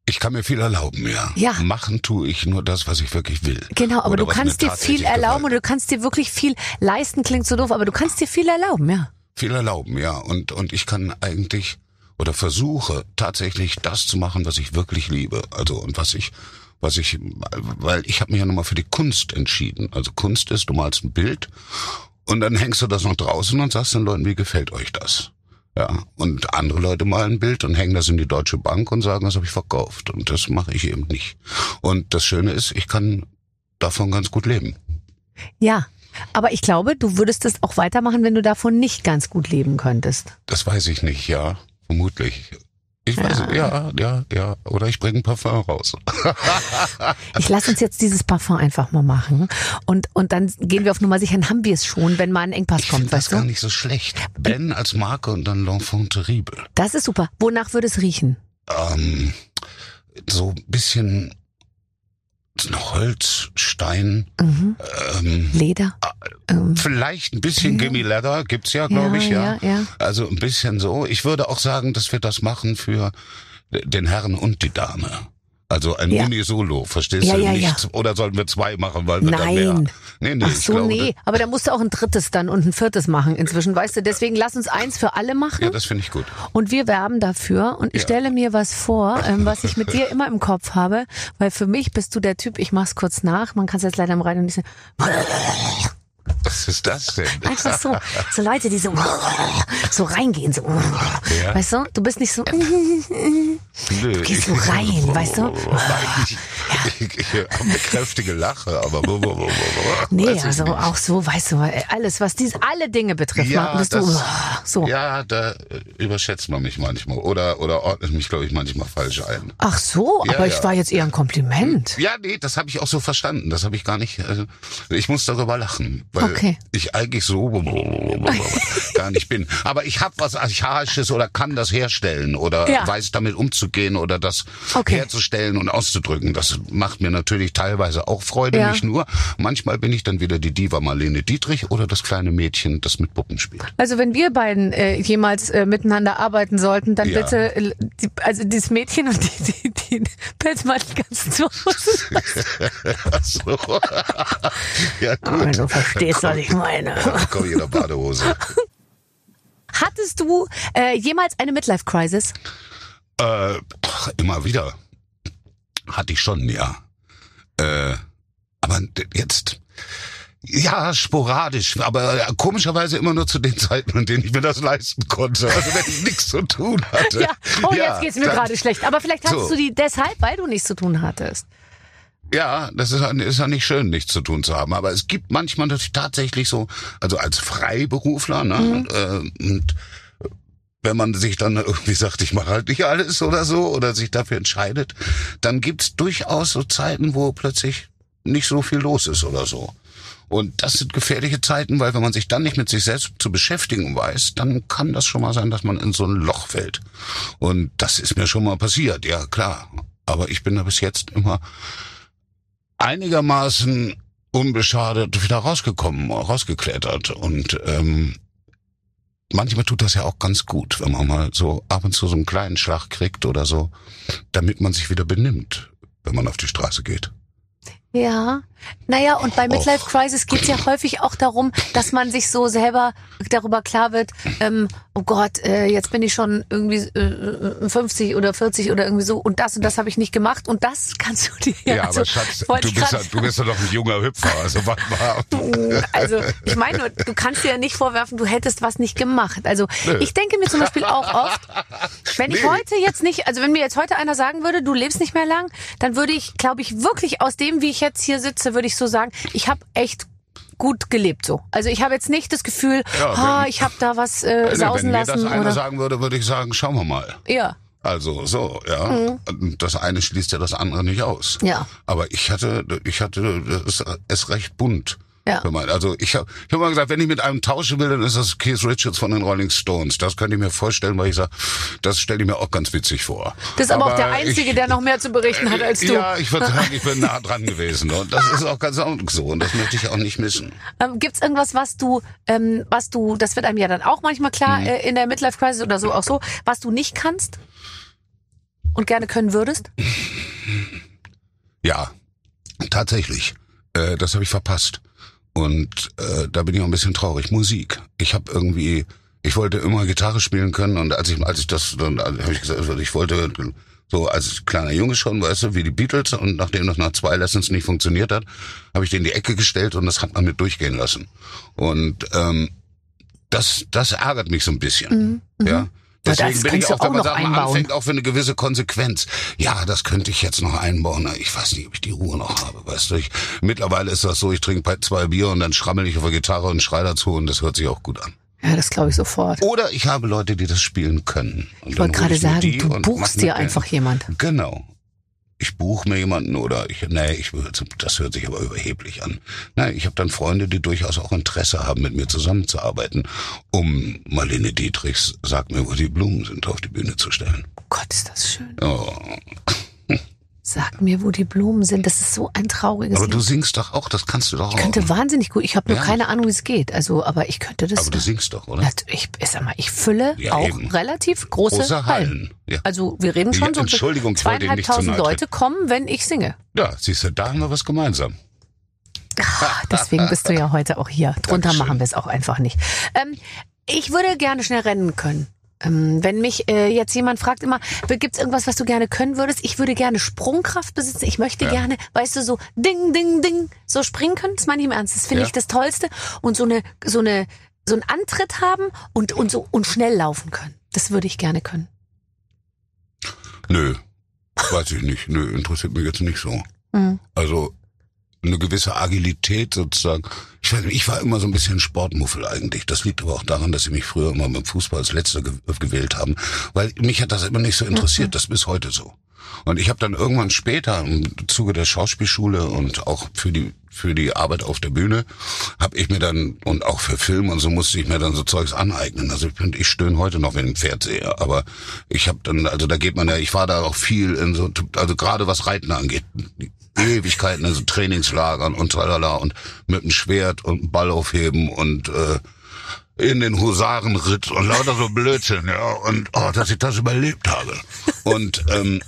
[SPEAKER 4] Ich kann mir viel erlauben, ja.
[SPEAKER 2] Ja.
[SPEAKER 4] Machen tue ich nur das, was ich wirklich will.
[SPEAKER 2] Genau, aber
[SPEAKER 4] Oder
[SPEAKER 2] du kannst dir viel erlauben und du kannst dir wirklich viel leisten, klingt so doof, aber du kannst dir viel erlauben, ja.
[SPEAKER 4] Viel erlauben, ja. Und, und ich kann eigentlich oder versuche tatsächlich das zu machen, was ich wirklich liebe. Also und was ich, was ich, weil ich habe mich ja nochmal für die Kunst entschieden. Also Kunst ist, du malst ein Bild Und dann hängst du das noch draußen und sagst den Leuten, wie gefällt euch das? Ja, und andere Leute malen ein Bild und hängen das in die Deutsche Bank und sagen, das habe ich verkauft. Und das mache ich eben nicht. Und das Schöne ist, ich kann davon ganz gut leben.
[SPEAKER 2] Ja, aber ich glaube, du würdest es auch weitermachen, wenn du davon nicht ganz gut leben könntest.
[SPEAKER 4] Das weiß ich nicht, ja, vermutlich. Ich weiß, ja, ja, ja. Oder ich bringe ein Parfum raus.
[SPEAKER 2] Ich lass uns jetzt dieses Parfum einfach mal machen. Und, und dann gehen wir auf Nummer sicher, dann haben wir es schon, wenn mal ein Engpass
[SPEAKER 4] Ich
[SPEAKER 2] kommt,
[SPEAKER 4] das
[SPEAKER 2] weißt
[SPEAKER 4] gar
[SPEAKER 2] du?
[SPEAKER 4] nicht so schlecht. Ben als Marke und dann L'Enfant Terrible.
[SPEAKER 2] Das ist super. Wonach würde es riechen?
[SPEAKER 4] Ähm, so ein bisschen Holz, Stein,
[SPEAKER 2] Mhm.
[SPEAKER 4] ähm,
[SPEAKER 2] Leder? Ähm,
[SPEAKER 4] vielleicht ein bisschen Gimme Leather gibt's ja, glaube ich, ja.
[SPEAKER 2] ja, ja.
[SPEAKER 4] Also ein bisschen so. Ich würde auch sagen, dass wir das machen für den Herrn und die Dame. Also ein
[SPEAKER 2] Ja.
[SPEAKER 4] Unisolo, verstehst
[SPEAKER 2] Ja,
[SPEAKER 4] du?
[SPEAKER 2] ja,
[SPEAKER 4] nicht,
[SPEAKER 2] ja.
[SPEAKER 4] Oder sollten wir zwei machen, weil wir dann mehr.
[SPEAKER 2] Nein.
[SPEAKER 4] Nee, nee,
[SPEAKER 2] Ach so,
[SPEAKER 4] glaube,
[SPEAKER 2] nee. Aber da musst du auch ein drittes dann und ein viertes machen inzwischen, weißt du? Deswegen lass uns eins für alle machen.
[SPEAKER 4] Ja, das finde ich gut.
[SPEAKER 2] Und wir werben dafür. Und ich
[SPEAKER 4] Ja.
[SPEAKER 2] stelle mir was vor, ähm, was ich mit dir immer im Kopf habe. Weil für mich bist du der Typ, ich mach's kurz nach. Man kann es jetzt leider im Radio nicht sehen.
[SPEAKER 4] Was ist das denn?
[SPEAKER 2] Einfach so. So Leute, die so, so reingehen. So.
[SPEAKER 4] Ja.
[SPEAKER 2] Weißt du? Du bist nicht so.
[SPEAKER 4] Nö,
[SPEAKER 2] gehst so rein, weißt du?
[SPEAKER 4] Nein, ich, ich, ich habe eine kräftige Lache, aber
[SPEAKER 2] Nee,
[SPEAKER 4] ich
[SPEAKER 2] also auch so, weißt du, alles, was dies, alle Dinge betrifft,
[SPEAKER 4] Ja,
[SPEAKER 2] bist du
[SPEAKER 4] das-
[SPEAKER 2] so.
[SPEAKER 4] Ja, da äh, überschätzt man mich manchmal oder oder ordnet mich, glaube ich, manchmal falsch ein.
[SPEAKER 2] Ach so,
[SPEAKER 4] Ja,
[SPEAKER 2] aber ich
[SPEAKER 4] ja.
[SPEAKER 2] war jetzt eher ein Kompliment.
[SPEAKER 4] Ja, nee, das habe ich auch so verstanden. Das habe ich gar nicht. Also, ich muss darüber lachen, weil
[SPEAKER 2] Okay.
[SPEAKER 4] ich eigentlich so gar nicht bin. Aber ich habe was Archaisches oder kann das herstellen oder
[SPEAKER 2] Ja.
[SPEAKER 4] weiß damit umzugehen oder das
[SPEAKER 2] Okay.
[SPEAKER 4] herzustellen und auszudrücken. Das macht mir natürlich teilweise auch Freude,
[SPEAKER 2] Ja.
[SPEAKER 4] nicht nur. Manchmal bin ich dann wieder die Diva Marlene Dietrich oder das kleine Mädchen, das mit Puppen spielt.
[SPEAKER 2] Also wenn wir beiden äh, jemals äh, miteinander arbeiten sollten, dann
[SPEAKER 4] Ja.
[SPEAKER 2] bitte, äh, die, also dieses Mädchen und die, die, die Pelzmantel ganz zu.
[SPEAKER 4] Ach so. ja gut.
[SPEAKER 2] Wenn du verstehst, was ich meine.
[SPEAKER 4] Komm hier in der Badehose.
[SPEAKER 2] Hattest du äh, jemals eine Midlife-Crisis?
[SPEAKER 4] Äh, immer wieder. Hatte ich schon, ja. Äh, aber jetzt. Ja, sporadisch, aber äh, komischerweise immer nur zu den Zeiten, an denen ich mir das leisten konnte. Also wenn ich nichts zu tun hatte.
[SPEAKER 2] Ja, oh, jetzt geht's mir gerade schlecht. Aber vielleicht hattest
[SPEAKER 4] So.
[SPEAKER 2] du die deshalb, weil du nichts zu tun hattest.
[SPEAKER 4] Ja, das ist, ist ja nicht schön, nichts zu tun zu haben. Aber es gibt manchmal natürlich tatsächlich so, also als Freiberufler, ne?
[SPEAKER 2] Mhm.
[SPEAKER 4] Äh, und wenn man sich dann irgendwie sagt, ich mache halt nicht alles oder so, oder sich dafür entscheidet, dann gibt's durchaus so Zeiten, wo plötzlich nicht so viel los ist oder so. Und das sind gefährliche Zeiten, weil wenn man sich dann nicht mit sich selbst zu beschäftigen weiß, dann kann das schon mal sein, dass man in so ein Loch fällt. Und das ist mir schon mal passiert, ja klar. Aber ich bin da bis jetzt immer einigermaßen unbeschadet wieder rausgekommen, rausgeklettert. Und ähm, manchmal tut das ja auch ganz gut, wenn man mal so ab und zu so einen kleinen Schlag kriegt oder so, damit man sich wieder benimmt, wenn man auf die Straße geht.
[SPEAKER 2] Ja. Naja, und bei Midlife Crisis geht's ja häufig auch darum, dass man sich so selber darüber klar wird, ähm, oh Gott, äh, jetzt bin ich schon irgendwie äh, 50 oder 40 oder irgendwie so und das und das habe ich nicht gemacht und das kannst du dir
[SPEAKER 4] Ja,
[SPEAKER 2] also,
[SPEAKER 4] aber Schatz, du
[SPEAKER 2] ich
[SPEAKER 4] bist, ja, du bist ja doch ein junger Hüpfer, also warte mal.
[SPEAKER 2] Also ich meine, du kannst dir ja nicht vorwerfen, du hättest was nicht gemacht. Also ich denke mir zum Beispiel auch oft, wenn ich
[SPEAKER 4] Nee.
[SPEAKER 2] heute jetzt nicht, also wenn mir jetzt heute einer sagen würde, du lebst nicht mehr lang, dann würde ich, glaube ich, wirklich aus dem, wie ich jetzt hier sitze, würde ich so sagen, ich habe echt gut gelebt so. Also ich habe jetzt nicht das Gefühl,
[SPEAKER 4] Ja,
[SPEAKER 2] ah,
[SPEAKER 4] wenn-
[SPEAKER 2] ich habe da was äh,
[SPEAKER 4] Nee,
[SPEAKER 2] sausen
[SPEAKER 4] wenn mir
[SPEAKER 2] lassen
[SPEAKER 4] das einer
[SPEAKER 2] oder
[SPEAKER 4] sagen würde, würde ich sagen, schauen wir mal.
[SPEAKER 2] ja.
[SPEAKER 4] Also so, ja.
[SPEAKER 2] Mhm.
[SPEAKER 4] Das eine schließt ja das andere nicht aus.
[SPEAKER 2] Ja.
[SPEAKER 4] Aber ich hatte, ich hatte es, es recht bunt.
[SPEAKER 2] Ja.
[SPEAKER 4] Mein- Also ich habe ich hab mal gesagt, wenn ich mit einem tauschen will, dann ist das Keith Richards von den Rolling Stones. Das könnte ich mir vorstellen, weil ich sage, das stelle ich mir auch ganz witzig vor.
[SPEAKER 2] Das ist aber, auch der
[SPEAKER 4] ich-
[SPEAKER 2] Einzige, der noch mehr zu berichten hat als du.
[SPEAKER 4] Ja, ich würde sagen, ich bin nah dran gewesen. Und das ist auch ganz so. Und das möchte ich auch nicht missen.
[SPEAKER 2] Ähm, gibt's irgendwas, was du, ähm, was du, das wird einem ja dann auch manchmal
[SPEAKER 4] Mhm.
[SPEAKER 2] klar äh, in der Midlife Crisis oder so auch so, was du nicht kannst und gerne können würdest?
[SPEAKER 4] Ja, tatsächlich. Äh, das habe ich verpasst. Und äh, da bin ich auch ein bisschen traurig. Musik. Ich habe irgendwie, ich wollte immer Gitarre spielen können und als ich, als ich das, dann habe ich gesagt, also ich wollte So als kleiner Junge schon, weißt du, wie die Beatles. Und nachdem das nach zwei Lessons nicht funktioniert hat, habe ich den in die Ecke gestellt und das hat man mit durchgehen lassen. Und ähm, das, das ärgert mich so ein bisschen.
[SPEAKER 2] Mhm, Ja, das
[SPEAKER 4] Deswegen bin ich auch, wenn man
[SPEAKER 2] noch
[SPEAKER 4] sagt, man anfängt auch für eine gewisse Konsequenz. Ja, das könnte ich jetzt noch einbauen. Ich weiß nicht, ob ich die Ruhe noch habe, weißt du. Ich, mittlerweile ist das so, ich trinke zwei Bier und dann schrammel ich auf der Gitarre und schrei dazu und das hört sich auch gut an.
[SPEAKER 2] Ja, das glaube ich sofort.
[SPEAKER 4] Oder ich habe Leute, die das spielen können. Und
[SPEAKER 2] Ich wollte gerade sagen, du buchst dir einfach jemand.
[SPEAKER 4] Genau. Ich buche mir jemanden oder ich, nee, ich das hört sich aber überheblich an. Nein, ich habe dann Freunde, die durchaus auch Interesse haben, mit mir zusammenzuarbeiten, um Marlene Dietrichs, sag mir, wo die Blumen sind, auf die Bühne zu stellen.
[SPEAKER 2] Oh Gott, ist das schön.
[SPEAKER 4] Oh.
[SPEAKER 2] Sag mir, wo die Blumen sind. Das ist so ein trauriges
[SPEAKER 4] Aber
[SPEAKER 2] Lied.
[SPEAKER 4] du singst doch auch, das kannst du doch
[SPEAKER 2] Ich
[SPEAKER 4] auch.
[SPEAKER 2] könnte wahnsinnig gut. Ich habe nur
[SPEAKER 4] Ja.
[SPEAKER 2] keine Ahnung, wie es geht. Also, aber ich könnte das.
[SPEAKER 4] Aber du singst doch, oder?
[SPEAKER 2] Ich, ich sag mal, ich fülle
[SPEAKER 4] Ja,
[SPEAKER 2] auch
[SPEAKER 4] eben.
[SPEAKER 2] relativ große,
[SPEAKER 4] Große
[SPEAKER 2] Hallen.
[SPEAKER 4] Hallen. Ja.
[SPEAKER 2] Also wir reden schon so
[SPEAKER 4] Entschuldigung, ich
[SPEAKER 2] zweieinhalbtausend Leute kommen, wenn ich singe.
[SPEAKER 4] Ja, siehst du, da haben wir was gemeinsam.
[SPEAKER 2] Ah, Deswegen bist du ja heute auch hier. Drunter
[SPEAKER 4] Dankeschön.
[SPEAKER 2] machen wir es auch einfach nicht. Ähm, ich würde gerne schnell rennen können. Ähm, wenn mich äh, jetzt jemand fragt immer, gibt's irgendwas, was du gerne können würdest? Ich würde gerne Sprungkraft besitzen. Ich möchte
[SPEAKER 4] Ja.
[SPEAKER 2] gerne, weißt du, so ding, ding, ding, so springen können. Das meine ich im Ernst. Das finde
[SPEAKER 4] Ja.
[SPEAKER 2] ich das Tollste. Und so eine, so eine, so einen Antritt haben und, und so und schnell laufen können. Das würde ich gerne können.
[SPEAKER 4] Nö, weiß ich nicht. Nö, interessiert mich jetzt nicht so.
[SPEAKER 2] Mhm.
[SPEAKER 4] Also eine gewisse Agilität sozusagen. Ich, weiß nicht, ich war immer so ein bisschen Sportmuffel eigentlich. Das liegt aber auch daran, dass sie mich früher immer beim Fußball als Letzter ge gewählt haben, weil mich hat das immer nicht so interessiert. Das ist bis heute so. Und ich habe dann irgendwann später im Zuge der Schauspielschule und auch für die für die Arbeit auf der Bühne habe ich mir dann und auch für Film und so musste ich mir dann so Zeugs aneignen. Also ich, bin- ich stöhne heute noch, wenn ich ein Pferd sehe, aber ich habe dann also da geht man ja, ich war da auch viel in so also gerade was Reiten angeht, Ewigkeiten in so Trainingslagern und tralala und mit dem Schwert und einem Ball aufheben und äh, in den Husarenritt und lauter so Blödsinn, ja. Und oh, dass ich das überlebt habe. Und ähm,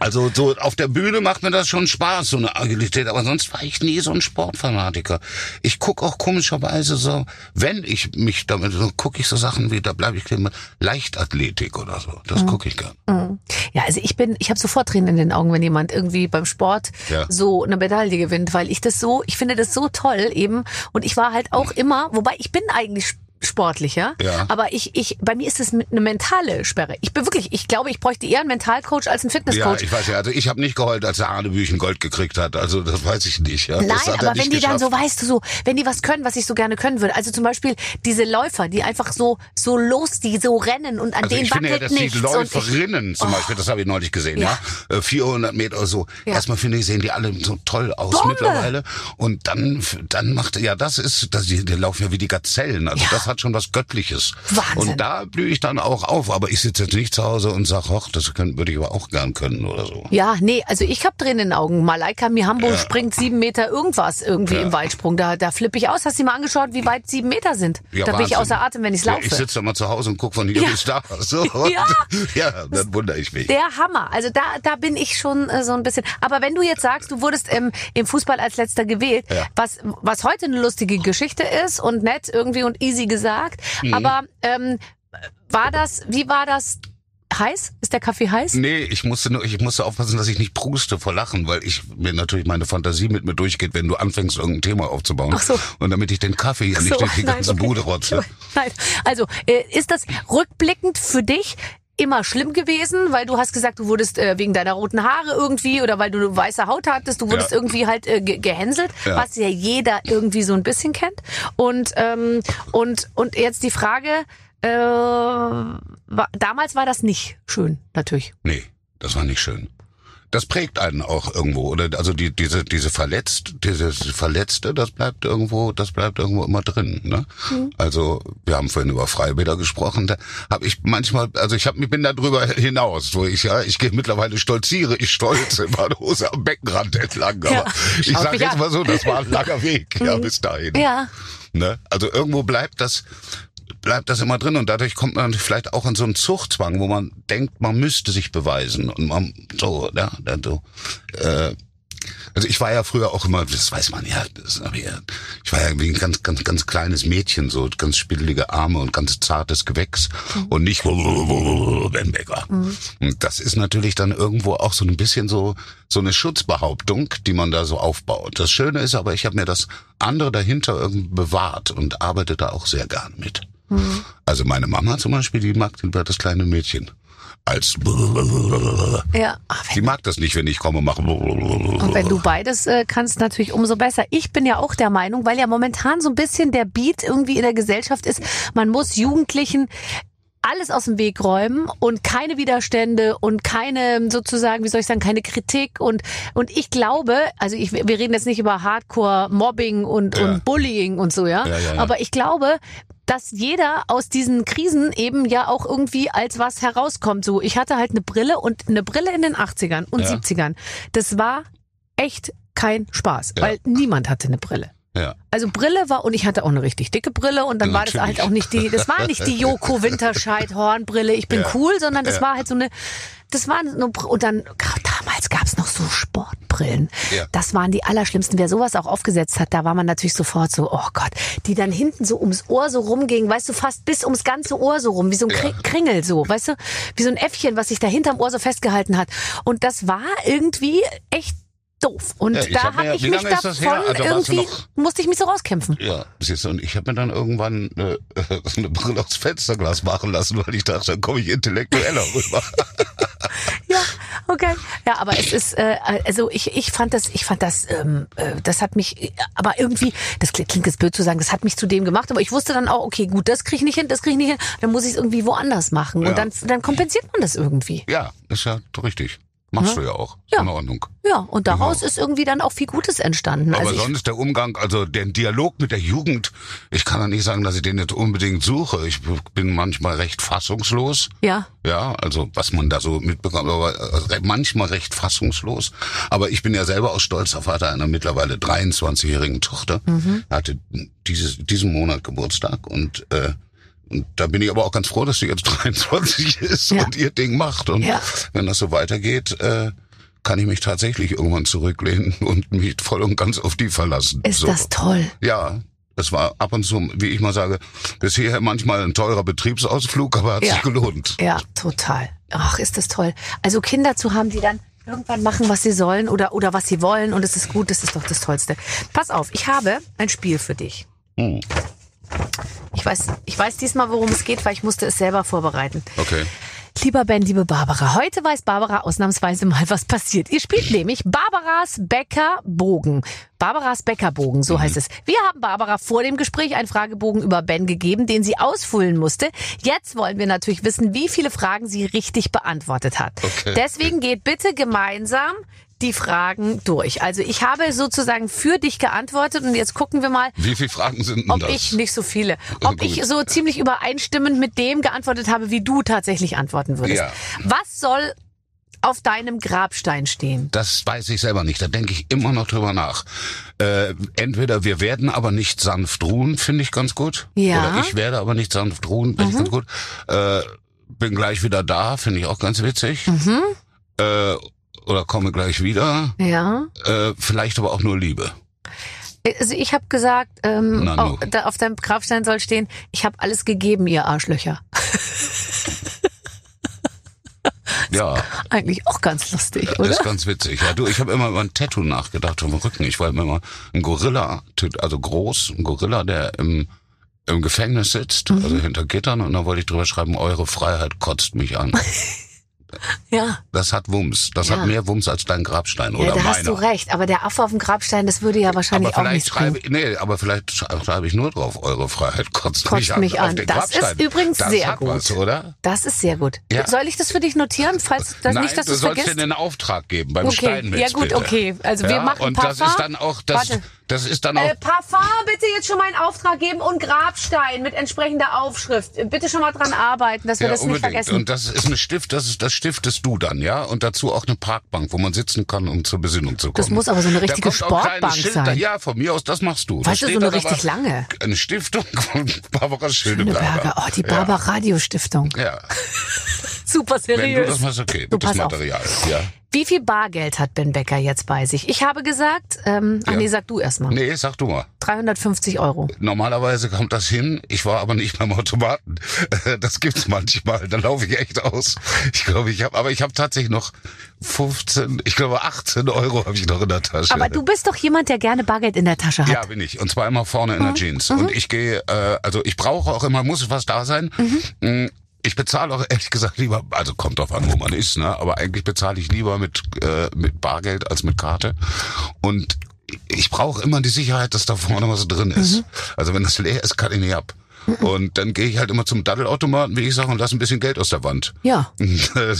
[SPEAKER 4] also so auf der Bühne macht mir das schon Spaß, so eine Agilität, aber sonst war ich nie so ein Sportfanatiker. Ich guck auch komischerweise so, wenn ich mich damit, so gucke ich so Sachen wie, da bleibe ich immer Leichtathletik oder so. Das gucke ich gern.
[SPEAKER 2] Ja, also ich bin, ich habe sofort Tränen in den Augen, wenn jemand irgendwie beim Sport
[SPEAKER 4] Ja.
[SPEAKER 2] so eine Medaille gewinnt, weil ich das so, ich finde das so toll eben. Und ich war halt auch immer, wobei ich bin eigentlich sportlicher,
[SPEAKER 4] Ja.
[SPEAKER 2] aber ich, ich, bei mir ist es eine mentale Sperre. Ich bin wirklich, ich glaube, ich bräuchte eher einen Mentalcoach als einen
[SPEAKER 4] Ja,
[SPEAKER 2] Fitnesscoach.
[SPEAKER 4] ich weiß ja, also ich habe nicht geheult, als der Arne Büchen Gold gekriegt hat. Also das weiß ich nicht. Ja.
[SPEAKER 2] Nein,
[SPEAKER 4] er
[SPEAKER 2] aber wenn die dann so,
[SPEAKER 4] geschafft.
[SPEAKER 2] weißt du so, wenn die was können, was ich so gerne können würde. Also zum Beispiel diese Läufer, die einfach so, so los, die so rennen und an
[SPEAKER 4] Also
[SPEAKER 2] denen
[SPEAKER 4] ich finde ja, dass die
[SPEAKER 2] und ich,
[SPEAKER 4] Läuferinnen zum
[SPEAKER 2] Oh.
[SPEAKER 4] Beispiel, das habe ich neulich gesehen, ja,
[SPEAKER 2] Ja.
[SPEAKER 4] Äh, 400 Meter oder so.
[SPEAKER 2] Ja.
[SPEAKER 4] Erstmal finde ich, sehen die alle so toll aus
[SPEAKER 2] Bombe.
[SPEAKER 4] mittlerweile. Und dann, dann macht, ja, das ist, das, die, die laufen ja wie die Gazellen. Also
[SPEAKER 2] Ja.
[SPEAKER 4] das hat schon was Göttliches.
[SPEAKER 2] Wahnsinn.
[SPEAKER 4] Und da blühe ich dann auch auf. Aber ich sitze jetzt nicht zu Hause und sage, ach, das können, würde ich aber auch gern können oder so.
[SPEAKER 2] Ja, nee, also ich hab Tränen in den Augen. Malaika Mihambo springt sieben Meter irgendwas irgendwie
[SPEAKER 4] Ja.
[SPEAKER 2] im Weitsprung. Da, da flippe ich aus. Hast du dir mal angeschaut, wie weit sieben Meter sind?
[SPEAKER 4] Ja,
[SPEAKER 2] da bin ich
[SPEAKER 4] Wahnsinn.
[SPEAKER 2] außer Atem, wenn ich
[SPEAKER 4] Ja,
[SPEAKER 2] laufe.
[SPEAKER 4] ich sitze da mal zu Hause und gucke von hier
[SPEAKER 2] Ja.
[SPEAKER 4] bis da. So,
[SPEAKER 2] Ja.
[SPEAKER 4] ja, dann wundere ich mich.
[SPEAKER 2] der Hammer. Also da, da bin ich schon äh, so ein bisschen. Aber wenn du jetzt sagst, du wurdest ähm, im Fußball als letzter gewählt,
[SPEAKER 4] Ja.
[SPEAKER 2] was, was heute eine lustige Geschichte ist und nett irgendwie und easy gesagt.
[SPEAKER 4] Mhm.
[SPEAKER 2] Aber ähm, war das, wie war das heiß? Ist der Kaffee heiß?
[SPEAKER 4] Nee, ich musste nur, ich musste aufpassen, dass ich nicht pruste vor Lachen, weil ich mir natürlich meine Fantasie mit mir durchgeht, wenn du anfängst, irgendein Thema aufzubauen.
[SPEAKER 2] Ach so.
[SPEAKER 4] Und damit ich den Kaffee hier nicht durch die
[SPEAKER 2] nein,
[SPEAKER 4] ganze
[SPEAKER 2] okay.
[SPEAKER 4] Bude rotze.
[SPEAKER 2] Nein, also äh, ist das rückblickend für dich immer schlimm gewesen, weil du hast gesagt, du wurdest äh, wegen deiner roten Haare irgendwie oder weil du weiße Haut hattest, du wurdest
[SPEAKER 4] Ja.
[SPEAKER 2] irgendwie halt äh, ge gehänselt,
[SPEAKER 4] Ja.
[SPEAKER 2] was ja jeder irgendwie so ein bisschen kennt. Und ähm, und und jetzt die Frage, äh, war, damals war das nicht schön, natürlich.
[SPEAKER 4] Nee, das war nicht schön. Das prägt einen auch irgendwo, oder? Also die, diese, diese verletzt, dieses Verletzte, das bleibt irgendwo, das bleibt irgendwo immer drin. Ne?
[SPEAKER 2] Mhm.
[SPEAKER 4] Also wir haben vorhin über Freibäder gesprochen. Da habe ich manchmal, also ich hab, ich bin da drüber hinaus, wo ich ja, ich gehe mittlerweile stolziere, ich stolze in meine Hose am Beckenrand entlang. Aber
[SPEAKER 2] Ja,
[SPEAKER 4] ich
[SPEAKER 2] schaut
[SPEAKER 4] sage jetzt
[SPEAKER 2] an.
[SPEAKER 4] mal so, das war ein langer Weg, ja, bis dahin.
[SPEAKER 2] Ja.
[SPEAKER 4] Ne? Also irgendwo bleibt das, bleibt das immer drin und dadurch kommt man vielleicht auch in so einen Zuchtzwang, wo man denkt, man müsste sich beweisen und man so, ja, dann so. Äh, Also ich war ja früher auch immer, das weiß man ja, das, ich war ja wie ein ganz, ganz, ganz kleines Mädchen, so ganz spittelige Arme und ganz zartes Gewächs
[SPEAKER 2] Mhm.
[SPEAKER 4] und nicht Bamberger. Und das ist natürlich dann irgendwo auch so ein bisschen so so eine Schutzbehauptung, die man da so aufbaut. Das Schöne ist aber, ich habe mir das andere dahinter irgendwie bewahrt und arbeite da auch sehr gern mit.
[SPEAKER 2] Mhm.
[SPEAKER 4] Also meine Mama zum Beispiel, die mag lieber das kleine Mädchen als
[SPEAKER 2] Ja.
[SPEAKER 4] Die mag das nicht, wenn ich komme, mache.
[SPEAKER 2] Und wenn du beides äh, kannst, natürlich umso besser. Ich bin ja auch der Meinung, weil ja momentan so ein bisschen der Beat irgendwie in der Gesellschaft ist, man muss Jugendlichen alles aus dem Weg räumen und keine Widerstände und keine sozusagen, wie soll ich sagen, keine Kritik und und ich glaube, also ich, wir reden jetzt nicht über Hardcore Mobbing und
[SPEAKER 4] Ja.
[SPEAKER 2] und Bullying und so, Ja,
[SPEAKER 4] ja, ja.
[SPEAKER 2] aber ich glaube, dass jeder aus diesen Krisen eben ja auch irgendwie als was herauskommt. So, ich hatte halt eine Brille und eine Brille in den 80ern und
[SPEAKER 4] Ja.
[SPEAKER 2] 70ern. Das war echt kein Spaß,
[SPEAKER 4] Ja.
[SPEAKER 2] weil niemand hatte eine Brille.
[SPEAKER 4] Ja.
[SPEAKER 2] Also Brille war und ich hatte auch eine richtig dicke Brille und dann war das
[SPEAKER 4] Natürlich.
[SPEAKER 2] halt auch nicht die, das war nicht die Joko Winterscheid Hornbrille, ich bin
[SPEAKER 4] Ja.
[SPEAKER 2] cool, sondern das
[SPEAKER 4] Ja.
[SPEAKER 2] war halt so eine, das war Br- und dann damals gab's noch so Sportbrillen.
[SPEAKER 4] Ja.
[SPEAKER 2] Das waren die allerschlimmsten. Wer sowas auch aufgesetzt hat, da war man natürlich sofort so, oh Gott, die dann hinten so ums Ohr so rumgingen, weißt du, fast bis ums ganze Ohr so rum, wie so ein Kri- Kringel so, weißt du, wie so ein Äffchen, was sich da hinterm Ohr so festgehalten hat. Und das war irgendwie echt doof. Und
[SPEAKER 4] Ja, ich
[SPEAKER 2] da
[SPEAKER 4] hab mir-
[SPEAKER 2] habe ich mich davon
[SPEAKER 4] Also
[SPEAKER 2] irgendwie, musste ich mich so rauskämpfen.
[SPEAKER 4] Ja, siehst du, und ich habe mir dann irgendwann äh, eine Brille aufs Fensterglas machen lassen, weil ich dachte, dann komme ich intellektueller rüber.
[SPEAKER 2] Ja, okay. Ja, aber es ist, äh, also ich, ich fand das, ich fand das, ähm, äh, das hat mich, aber irgendwie, das klingt klingt jetzt blöd zu sagen, das hat mich zu dem gemacht, aber ich wusste dann auch, okay, gut, das kriege ich nicht hin, das kriege ich nicht hin, dann muss ich es irgendwie woanders machen
[SPEAKER 4] Ja.
[SPEAKER 2] und dann, dann kompensiert man das irgendwie.
[SPEAKER 4] ja, ist ja richtig. Machst du ja auch. Ist
[SPEAKER 2] Ja.
[SPEAKER 4] in Ordnung.
[SPEAKER 2] Ja, und daraus
[SPEAKER 4] Genau.
[SPEAKER 2] ist irgendwie dann auch viel Gutes entstanden.
[SPEAKER 4] Aber
[SPEAKER 2] also
[SPEAKER 4] sonst der Umgang, also der Dialog mit der Jugend, ich kann ja nicht sagen, dass ich den jetzt unbedingt suche. Ich bin manchmal recht fassungslos.
[SPEAKER 2] ja,
[SPEAKER 4] Ja, also was man da so mitbekommt, aber äh, manchmal recht fassungslos. Aber ich bin ja selber auch stolzer Vater einer mittlerweile 23-jährigen Tochter.
[SPEAKER 2] Mhm.
[SPEAKER 4] Er hatte dieses, diesen Monat Geburtstag und, äh, und da bin ich aber auch ganz froh, dass sie jetzt 23 ist
[SPEAKER 2] Ja.
[SPEAKER 4] und ihr Ding macht. Und
[SPEAKER 2] Ja.
[SPEAKER 4] wenn das so weitergeht, äh, kann ich mich tatsächlich irgendwann zurücklehnen und mich voll und ganz auf die verlassen.
[SPEAKER 2] ist
[SPEAKER 4] so.
[SPEAKER 2] das toll.
[SPEAKER 4] Ja, es war ab und zu, wie ich mal sage, bisher manchmal ein teurer Betriebsausflug, aber hat
[SPEAKER 2] Ja.
[SPEAKER 4] sich gelohnt.
[SPEAKER 2] Ja, total. Ach, ist das toll. Also Kinder zu haben, die dann irgendwann machen, was sie sollen oder, oder was sie wollen und es ist gut, das ist doch das Tollste. Pass auf, ich habe ein Spiel für dich.
[SPEAKER 4] Hm.
[SPEAKER 2] Ich weiß, ich weiß diesmal, worum es geht, weil ich musste es selber vorbereiten.
[SPEAKER 4] Okay.
[SPEAKER 2] Lieber Ben, liebe Barbara, heute weiß Barbara ausnahmsweise mal, was passiert. Ihr spielt nämlich Barbaras Bäckerbogen. Barbaras Bäckerbogen, so heißt es. Wir haben Barbara vor dem Gespräch einen Fragebogen über Ben gegeben, den sie ausfüllen musste. Jetzt wollen wir natürlich wissen, wie viele Fragen sie richtig beantwortet hat.
[SPEAKER 4] Okay.
[SPEAKER 2] Deswegen geht bitte gemeinsam die Fragen durch. Also ich habe sozusagen für dich geantwortet und jetzt gucken wir mal,
[SPEAKER 4] Wie viele Fragen sind denn
[SPEAKER 2] ob
[SPEAKER 4] das?
[SPEAKER 2] ich, nicht so viele, ob ich so ziemlich übereinstimmend mit dem geantwortet habe, wie du tatsächlich antworten würdest.
[SPEAKER 4] Ja.
[SPEAKER 2] Was soll auf deinem Grabstein stehen?
[SPEAKER 4] Das weiß ich selber nicht. Da denke ich immer noch drüber nach. Äh, entweder wir werden aber nicht sanft ruhen, finde ich ganz gut.
[SPEAKER 2] Ja. Mhm.
[SPEAKER 4] Oder ich werde aber nicht sanft ruhen, finde ich ganz gut. Äh, bin gleich wieder da, finde ich auch ganz witzig.
[SPEAKER 2] Mhm.
[SPEAKER 4] Äh, oder komme gleich wieder.
[SPEAKER 2] Ja.
[SPEAKER 4] Äh, vielleicht aber auch nur Liebe.
[SPEAKER 2] Also ich habe gesagt, ähm, auf,
[SPEAKER 4] nu.
[SPEAKER 2] da auf deinem Grabstein soll stehen, ich habe alles gegeben, ihr Arschlöcher.
[SPEAKER 4] Ja,
[SPEAKER 2] Eigentlich auch ganz lustig,
[SPEAKER 4] das
[SPEAKER 2] oder?
[SPEAKER 4] ist ganz witzig. Ja, du, ich habe immer über ein Tattoo nachgedacht auf dem Rücken. Ich wollte mir mal ein Gorilla, also groß, ein Gorilla, der im, im Gefängnis sitzt,
[SPEAKER 2] Mhm.
[SPEAKER 4] also hinter Gittern, und da wollte ich drüber schreiben, eure Freiheit kotzt mich an.
[SPEAKER 2] Ja.
[SPEAKER 4] Das hat Wumms. Das
[SPEAKER 2] Ja.
[SPEAKER 4] hat mehr Wumms als dein Grabstein
[SPEAKER 2] Ja,
[SPEAKER 4] oder
[SPEAKER 2] da
[SPEAKER 4] meiner.
[SPEAKER 2] hast du recht. Aber der Affe auf dem Grabstein, das würde ja wahrscheinlich
[SPEAKER 4] aber
[SPEAKER 2] auch bringen.
[SPEAKER 4] schreibe nee, aber vielleicht sch- schreibe ich nur drauf, eure Freiheit kotzt,
[SPEAKER 2] Kotzt
[SPEAKER 4] mich an.
[SPEAKER 2] mich an. Das ist übrigens
[SPEAKER 4] das
[SPEAKER 2] sehr gut.
[SPEAKER 4] Was, oder?
[SPEAKER 2] Das ist sehr gut.
[SPEAKER 4] Ja.
[SPEAKER 2] Soll ich das für dich notieren, falls das
[SPEAKER 4] Nein,
[SPEAKER 2] nicht, dass
[SPEAKER 4] du sollst
[SPEAKER 2] vergisst?
[SPEAKER 4] dir einen Auftrag geben beim
[SPEAKER 2] Okay,
[SPEAKER 4] Steinmetz,
[SPEAKER 2] ja gut,
[SPEAKER 4] bitte.
[SPEAKER 2] okay. Also wir
[SPEAKER 4] ja,
[SPEAKER 2] machen
[SPEAKER 4] Und das
[SPEAKER 2] Parfum.
[SPEAKER 4] ist dann auch, das,
[SPEAKER 2] Warte.
[SPEAKER 4] das ist dann auch,
[SPEAKER 2] Äh, Parfum, bitte jetzt schon mal einen Auftrag geben und Grabstein mit entsprechender Aufschrift. Bitte schon mal dran arbeiten, dass wir
[SPEAKER 4] ja,
[SPEAKER 2] das nicht
[SPEAKER 4] unbedingt.
[SPEAKER 2] vergessen.
[SPEAKER 4] Und das ist eine Stift, das ist, das stiftest du dann, ja? Und dazu auch eine Parkbank, wo man sitzen kann, um zur Besinnung zu kommen.
[SPEAKER 2] Das muss aber so eine richtige Sportbank sein.
[SPEAKER 4] Ja, von mir aus, das machst du. Da
[SPEAKER 2] Weißt du, so eine richtig lange.
[SPEAKER 4] Eine Stiftung von Barbara
[SPEAKER 2] Schöneberger.
[SPEAKER 4] Schöneberger.
[SPEAKER 2] Oh, die Barber Radio Stiftung.
[SPEAKER 4] Ja. ja.
[SPEAKER 2] Super
[SPEAKER 4] Wenn du
[SPEAKER 2] seriös.
[SPEAKER 4] das machst, okay.
[SPEAKER 2] Du,
[SPEAKER 4] Gutes
[SPEAKER 2] pass auf.
[SPEAKER 4] Material. Ja.
[SPEAKER 2] Wie viel Bargeld hat Ben Becker jetzt bei sich? Ich habe gesagt, ähm, ach
[SPEAKER 4] Ja.
[SPEAKER 2] nee, sag du erst mal.
[SPEAKER 4] Nee, sag du mal.
[SPEAKER 2] 350 Euro.
[SPEAKER 4] Normalerweise kommt das hin. Ich war aber nicht beim Automaten. Das gibt's manchmal. Da laufe ich echt aus. Ich glaube, ich habe, aber ich habe tatsächlich noch 15, ich glaube 18 Euro habe ich noch in der Tasche.
[SPEAKER 2] Aber du bist doch jemand, der gerne Bargeld in der Tasche hat.
[SPEAKER 4] Ja, bin ich. Und zwar immer vorne in der Jeans. Und ich gehe, äh, also ich brauche auch immer, muss was da sein. Mm, Ich bezahle auch ehrlich gesagt lieber, also kommt drauf an, wo man ist, ne? Aber eigentlich bezahle ich lieber mit, äh, mit Bargeld als mit Karte. Und ich brauche immer die Sicherheit, dass da vorne was drin ist. Also wenn das leer ist, kann ich nicht ab. Und dann gehe ich halt immer zum Daddelautomaten, wie ich sage, und lasse ein bisschen Geld aus der Wand.
[SPEAKER 2] Ja.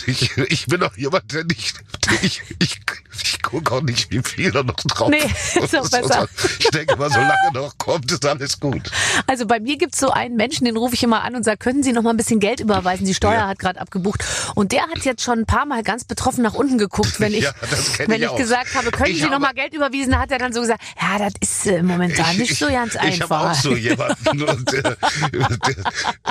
[SPEAKER 4] Ich, ich bin auch jemand, der nicht, ich, ich, ich gucke auch nicht, wie viel da noch drauf
[SPEAKER 2] Nee, ist doch besser.
[SPEAKER 4] Ich denke mal, solange noch kommt, ist alles gut.
[SPEAKER 2] Also bei mir gibt's so einen Menschen, den rufe ich immer an und sage, können Sie noch mal ein bisschen Geld überweisen? Die Steuer
[SPEAKER 4] Ja.
[SPEAKER 2] hat gerade abgebucht. Und der hat jetzt schon ein paar Mal ganz betroffen nach unten geguckt, wenn ich,
[SPEAKER 4] Ja,
[SPEAKER 2] wenn
[SPEAKER 4] ich
[SPEAKER 2] ich
[SPEAKER 4] auch.
[SPEAKER 2] gesagt habe, können
[SPEAKER 4] Ich
[SPEAKER 2] Sie noch mal Geld überwiesen? Da hat er dann so gesagt, ja, das ist äh, momentan nicht so ganz
[SPEAKER 4] ich, Ich habe
[SPEAKER 2] einfach.
[SPEAKER 4] auch so jemanden und äh,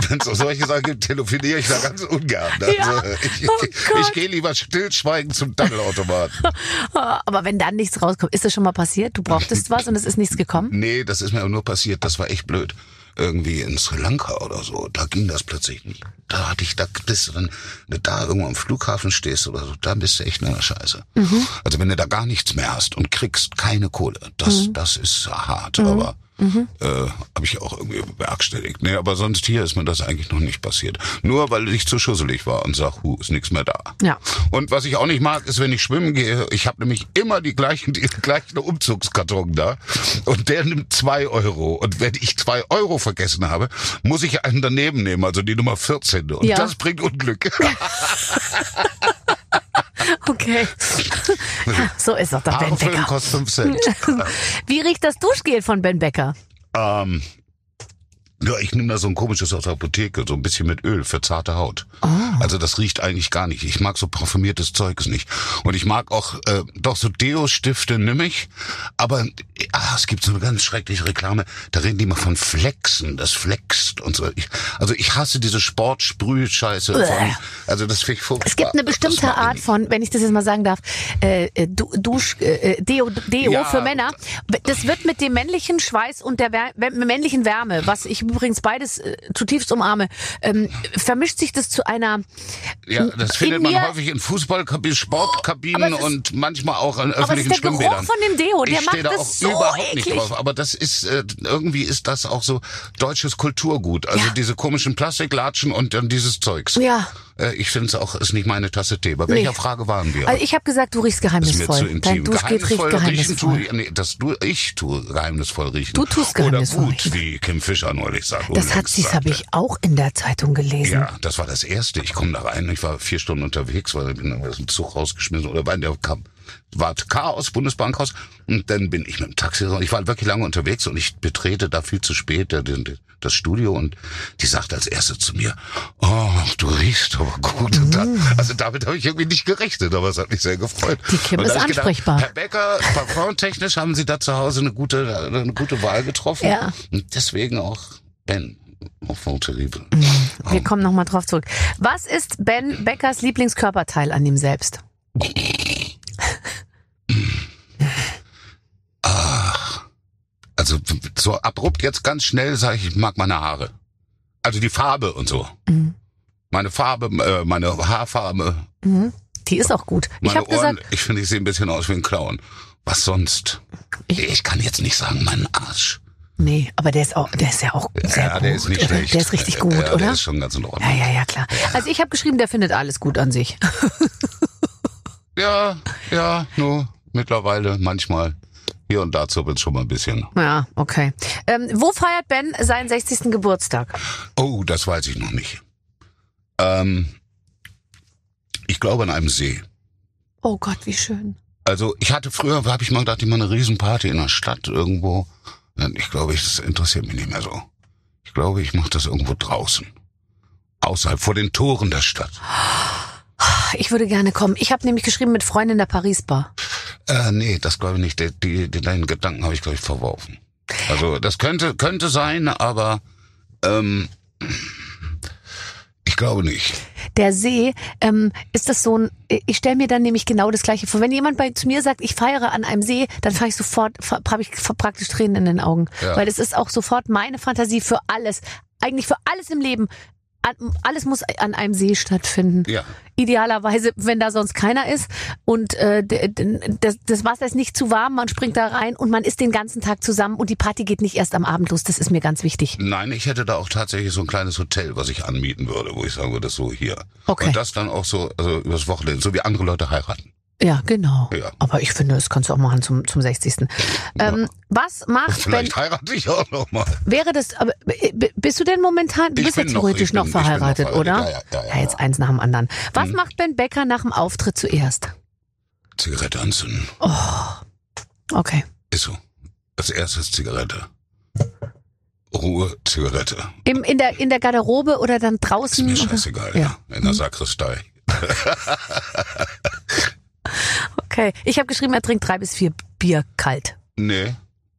[SPEAKER 4] wenn es so solche Sachen gibt, telefoniere ich da ganz ungern. Also,
[SPEAKER 2] Ja.
[SPEAKER 4] ich,
[SPEAKER 2] Oh
[SPEAKER 4] ich, ich gehe lieber stillschweigend zum Daddelautomaten.
[SPEAKER 2] Aber wenn dann nichts rauskommt, ist das schon mal passiert? Du brauchtest was und es ist nichts gekommen?
[SPEAKER 4] Nee, das ist mir nur passiert, das war echt blöd. Irgendwie in Sri Lanka oder so, da ging das plötzlich nicht. Da hatte ich, da bist du dann, wenn du da irgendwo am Flughafen stehst oder so, da bist du echt in der Scheiße. Also wenn du da gar nichts mehr hast und kriegst keine Kohle, das, das ist hart, aber äh, habe ich auch irgendwie bewerkstelligt. Nee, aber sonst hier ist mir das eigentlich noch nicht passiert. Nur weil ich zu schusselig war und sag, hu, ist nichts mehr da.
[SPEAKER 2] Ja.
[SPEAKER 4] Und was ich auch nicht mag, ist, wenn ich schwimmen gehe, ich habe nämlich immer die gleichen, die gleichen Umzugskarton da und der nimmt zwei Euro. Und wenn ich zwei Euro vergessen habe, muss ich einen daneben nehmen, also die Nummer 14. Und
[SPEAKER 2] Ja.
[SPEAKER 4] das bringt Unglück.
[SPEAKER 2] Okay. Ja, so ist doch der Ben Becker.
[SPEAKER 4] kostet 5 Cent.
[SPEAKER 2] Wie riecht das Duschgel von Ben Becker?
[SPEAKER 4] ähm, ja, ich nehme da so ein komisches aus der Apotheke, so ein bisschen mit Öl für zarte Haut.
[SPEAKER 2] Oh.
[SPEAKER 4] Also das riecht eigentlich gar nicht. Ich mag so parfümiertes Zeugs nicht. Und ich mag auch, äh, doch so Deo-Stifte nimm ich, aber ah, es gibt so eine ganz schreckliche Reklame, da reden die mal von Flexen, das flext und so. Ich, also ich hasse diese Sportsprüh-Scheiße von, also das finde ich furchtbar.
[SPEAKER 2] Es gibt eine bestimmte Art von, wenn ich das jetzt mal sagen darf, äh, äh, Du- Dusch, äh, Deo, Deo
[SPEAKER 4] Ja.
[SPEAKER 2] für Männer. Das wird mit dem männlichen Schweiß und der männlichen Wärme, was ich übrigens beides äh, zutiefst umarme, ähm, vermischt sich das zu einer
[SPEAKER 4] Ja, das findet man häufig in Fußballkabinen, Sportkabinen
[SPEAKER 2] Aber ist-
[SPEAKER 4] und manchmal auch an
[SPEAKER 2] es ist
[SPEAKER 4] öffentlichen
[SPEAKER 2] der Geruch
[SPEAKER 4] Schwimmbädern.
[SPEAKER 2] von dem Deo, der
[SPEAKER 4] ich
[SPEAKER 2] macht
[SPEAKER 4] da
[SPEAKER 2] das
[SPEAKER 4] auch
[SPEAKER 2] so
[SPEAKER 4] überhaupt
[SPEAKER 2] eklig.
[SPEAKER 4] nicht drauf. Aber das ist äh, irgendwie ist das auch so deutsches Kulturgut. Also
[SPEAKER 2] Ja.
[SPEAKER 4] diese komischen Plastiklatschen und dann dieses Zeugs.
[SPEAKER 2] Ja.
[SPEAKER 4] Äh, ich finde es auch ist nicht meine Tasse Tee. Bei welcher
[SPEAKER 2] Nee.
[SPEAKER 4] Frage waren wir?
[SPEAKER 2] Also ich habe gesagt, du riechst
[SPEAKER 4] ist mir zu
[SPEAKER 2] geheimnisvoll.
[SPEAKER 4] intim.
[SPEAKER 2] Dein Duschgel riecht
[SPEAKER 4] riechen
[SPEAKER 2] geheimnisvoll.
[SPEAKER 4] tue ich, nee, das du, ich tue geheimnisvoll riechen.
[SPEAKER 2] Du tust geheimnisvoll
[SPEAKER 4] Oder gut,
[SPEAKER 2] riechen.
[SPEAKER 4] wie Kim Fischer neulich sagt.
[SPEAKER 2] Das hat sie, habe ich auch in der Zeitung gelesen.
[SPEAKER 4] Ja, das war das erste. Ich komme da rein, ich war vier Stunden unterwegs, weil ich bin aus dem Zug rausgeschmissen oder war in der kam, war Chaos, Bundesbankhaus und dann bin ich mit dem Taxi, ich war wirklich lange unterwegs und ich betrete da viel zu spät das Studio und die sagt als erste zu mir, oh, du riechst aber gut. Und dann, also damit habe ich irgendwie nicht gerechnet, aber es hat mich sehr gefreut.
[SPEAKER 2] Die Kim ist ansprechbar.
[SPEAKER 4] Herr Becker, parfumtechnisch haben Sie da zu Hause eine gute, eine gute Wahl getroffen.
[SPEAKER 2] Ja.
[SPEAKER 4] Und deswegen auch Ben. Enfant terrible.
[SPEAKER 2] Wir kommen nochmal drauf zurück. Was ist Ben Beckers Lieblingskörperteil an ihm selbst?
[SPEAKER 4] Also so abrupt jetzt ganz schnell sage ich, ich mag meine Haare. Also die Farbe und so.
[SPEAKER 2] Mhm.
[SPEAKER 4] Meine Farbe, äh, meine Haarfarbe,
[SPEAKER 2] Die ist auch gut. Ich
[SPEAKER 4] meine
[SPEAKER 2] habe
[SPEAKER 4] Ohren.
[SPEAKER 2] gesagt,
[SPEAKER 4] ich finde, ich sehe ein bisschen aus wie ein Clown. Was sonst?
[SPEAKER 2] Ich-
[SPEAKER 4] Ich, kann jetzt nicht sagen, mein Arsch.
[SPEAKER 2] nee, aber der ist auch, der ist ja auch sehr
[SPEAKER 4] ja,
[SPEAKER 2] gut.
[SPEAKER 4] der ist nicht
[SPEAKER 2] oder?
[SPEAKER 4] schlecht.
[SPEAKER 2] Der ist richtig gut,
[SPEAKER 4] ja,
[SPEAKER 2] oder?
[SPEAKER 4] Der ist schon ganz in
[SPEAKER 2] ja,
[SPEAKER 4] Ordnung.
[SPEAKER 2] ja, ja, klar. Also ich habe geschrieben, der findet alles gut an sich.
[SPEAKER 4] Ja, ja, nur mittlerweile manchmal. Hier und da zuppelt schon mal ein bisschen.
[SPEAKER 2] ja, okay. Ähm, wo feiert Ben seinen 60. Geburtstag?
[SPEAKER 4] Oh, das weiß ich noch nicht. Ähm, ich glaube an einem See.
[SPEAKER 2] Oh Gott, wie schön.
[SPEAKER 4] Also ich hatte früher, habe ich mal gedacht, ich mache eine Riesenparty in der Stadt irgendwo. Ich glaube, ich- das interessiert mich nicht mehr so. Ich glaube, ich mache das irgendwo draußen. Außerhalb, vor den Toren der Stadt.
[SPEAKER 2] Ich würde gerne kommen. Ich habe nämlich geschrieben mit Freunden der Paris Bar.
[SPEAKER 4] Äh, nee, das glaube ich nicht. Die, die, die, deinen Gedanken habe ich, glaube ich, verworfen. Also das könnte, könnte sein, aber ähm, ich glaube nicht.
[SPEAKER 2] der See, ähm, ist das so ein, ich stelle mir dann nämlich genau das Gleiche vor. Wenn jemand bei, zu mir sagt, ich feiere an einem See, dann fahre ich sofort, habe ich praktisch Tränen in den Augen.
[SPEAKER 4] Ja.
[SPEAKER 2] Weil es ist auch sofort meine Fantasie für alles. Eigentlich für alles im Leben. Alles muss an einem See stattfinden.
[SPEAKER 4] Ja.
[SPEAKER 2] Idealerweise, wenn da sonst keiner ist und äh, das, das Wasser ist nicht zu warm, man springt da rein und man ist den ganzen Tag zusammen und die Party geht nicht erst am Abend los. Das ist mir ganz wichtig.
[SPEAKER 4] Nein, ich hätte da auch tatsächlich so ein kleines Hotel, was ich anmieten würde, wo ich sagen würde, so hier.
[SPEAKER 2] Okay.
[SPEAKER 4] Und das dann auch so, also übers Wochenende, so wie andere Leute heiraten.
[SPEAKER 2] Ja, genau.
[SPEAKER 4] Ja.
[SPEAKER 2] Aber ich finde, das kannst du auch machen zum, zum 60. Ähm, was macht,
[SPEAKER 4] Vielleicht heirate ich auch noch mal.
[SPEAKER 2] wäre das, aber äh, bist du denn momentan, du bist ja theoretisch noch
[SPEAKER 4] bin noch
[SPEAKER 2] verheiratet,
[SPEAKER 4] verheiratet.
[SPEAKER 2] oder?
[SPEAKER 4] Ja, ja, ja, ja,
[SPEAKER 2] jetzt
[SPEAKER 4] ja.
[SPEAKER 2] eins nach dem anderen. Was
[SPEAKER 4] Mhm.
[SPEAKER 2] macht Ben Becker nach dem Auftritt zuerst?
[SPEAKER 4] Zigarette anzünden.
[SPEAKER 2] Okay.
[SPEAKER 4] Ist so. Als erstes Zigarette. Ruhe, Zigarette.
[SPEAKER 2] Im, in, der, in der Garderobe oder dann
[SPEAKER 4] Ist
[SPEAKER 2] draußen?
[SPEAKER 4] mir
[SPEAKER 2] oder?
[SPEAKER 4] scheißegal,
[SPEAKER 2] Ja.
[SPEAKER 4] ja. In der Sakristei.
[SPEAKER 2] Okay. Ich habe geschrieben, er trinkt drei bis vier Bier kalt.
[SPEAKER 4] Nee,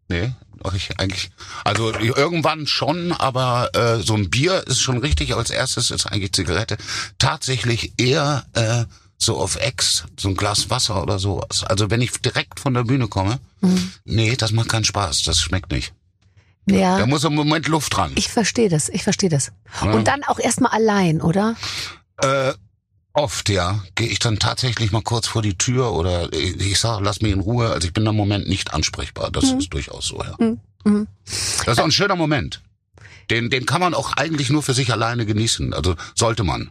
[SPEAKER 4] nee. Ich eigentlich, also irgendwann schon, aber äh, so ein Bier ist schon richtig. Als erstes ist eigentlich Zigarette. Tatsächlich eher äh, so auf Ex, so ein Glas Wasser oder sowas. Also wenn ich direkt von der Bühne komme,
[SPEAKER 2] Mhm.
[SPEAKER 4] nee, das macht keinen Spaß. Das schmeckt nicht.
[SPEAKER 2] Ja.
[SPEAKER 4] Da muss im Moment Luft dran.
[SPEAKER 2] Ich verstehe das, ich verstehe das.
[SPEAKER 4] Ja.
[SPEAKER 2] Und dann auch erstmal allein, oder?
[SPEAKER 4] Äh, oft, ja. Gehe ich dann tatsächlich mal kurz vor die Tür oder ich, ich sage, lass mich in Ruhe. Also ich bin im Moment nicht ansprechbar. Das ist durchaus so, ja.
[SPEAKER 2] Mhm.
[SPEAKER 4] Das ist auch ein schöner Moment. Den, den kann man auch eigentlich nur für sich alleine genießen. Also sollte man.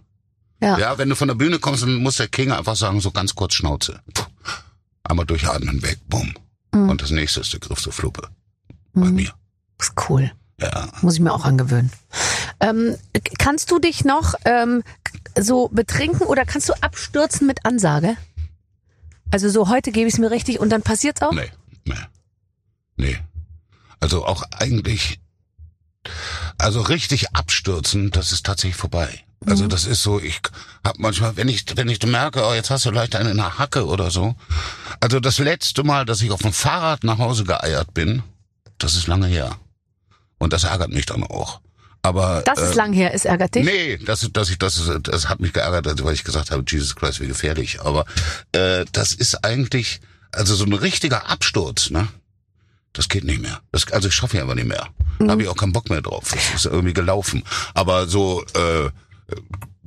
[SPEAKER 2] Ja.
[SPEAKER 4] Ja, wenn du von der Bühne kommst, dann muss der King einfach sagen, so ganz kurz Schnauze. Puh. Einmal durchatmen, weg, bumm.
[SPEAKER 2] Mhm.
[SPEAKER 4] Und das nächste ist der Griff zur Fluppe. Bei
[SPEAKER 2] Mhm.
[SPEAKER 4] mir.
[SPEAKER 2] Ist cool.
[SPEAKER 4] Ja.
[SPEAKER 2] Muss ich mir auch angewöhnen. Ähm, kannst du dich noch ähm, so betrinken oder kannst du abstürzen mit Ansage? Also so heute gebe ich es mir richtig und dann passiert's auch?
[SPEAKER 4] Nee, nee. Nee. Also auch eigentlich, also richtig abstürzen, das ist tatsächlich vorbei. Also das ist so, ich hab manchmal, wenn ich, wenn ich merke, oh, jetzt hast du leicht eine in der Hacke oder so. Also das letzte Mal, dass ich auf dem Fahrrad nach Hause geeiert bin, das ist lange her. Und das ärgert mich dann auch. Aber
[SPEAKER 2] Das ist
[SPEAKER 4] äh,
[SPEAKER 2] lang her, es ärgert dich.
[SPEAKER 4] Nee, das, dass ich, das, das hat mich geärgert, also weil ich gesagt habe, Jesus Christ, wie gefährlich. Aber äh, das ist eigentlich, also so ein richtiger Absturz, ne? Das geht nicht mehr. Das, also ich schaffe ich einfach nicht mehr. Da habe ich auch keinen Bock mehr drauf. Das ist irgendwie gelaufen. Aber so äh,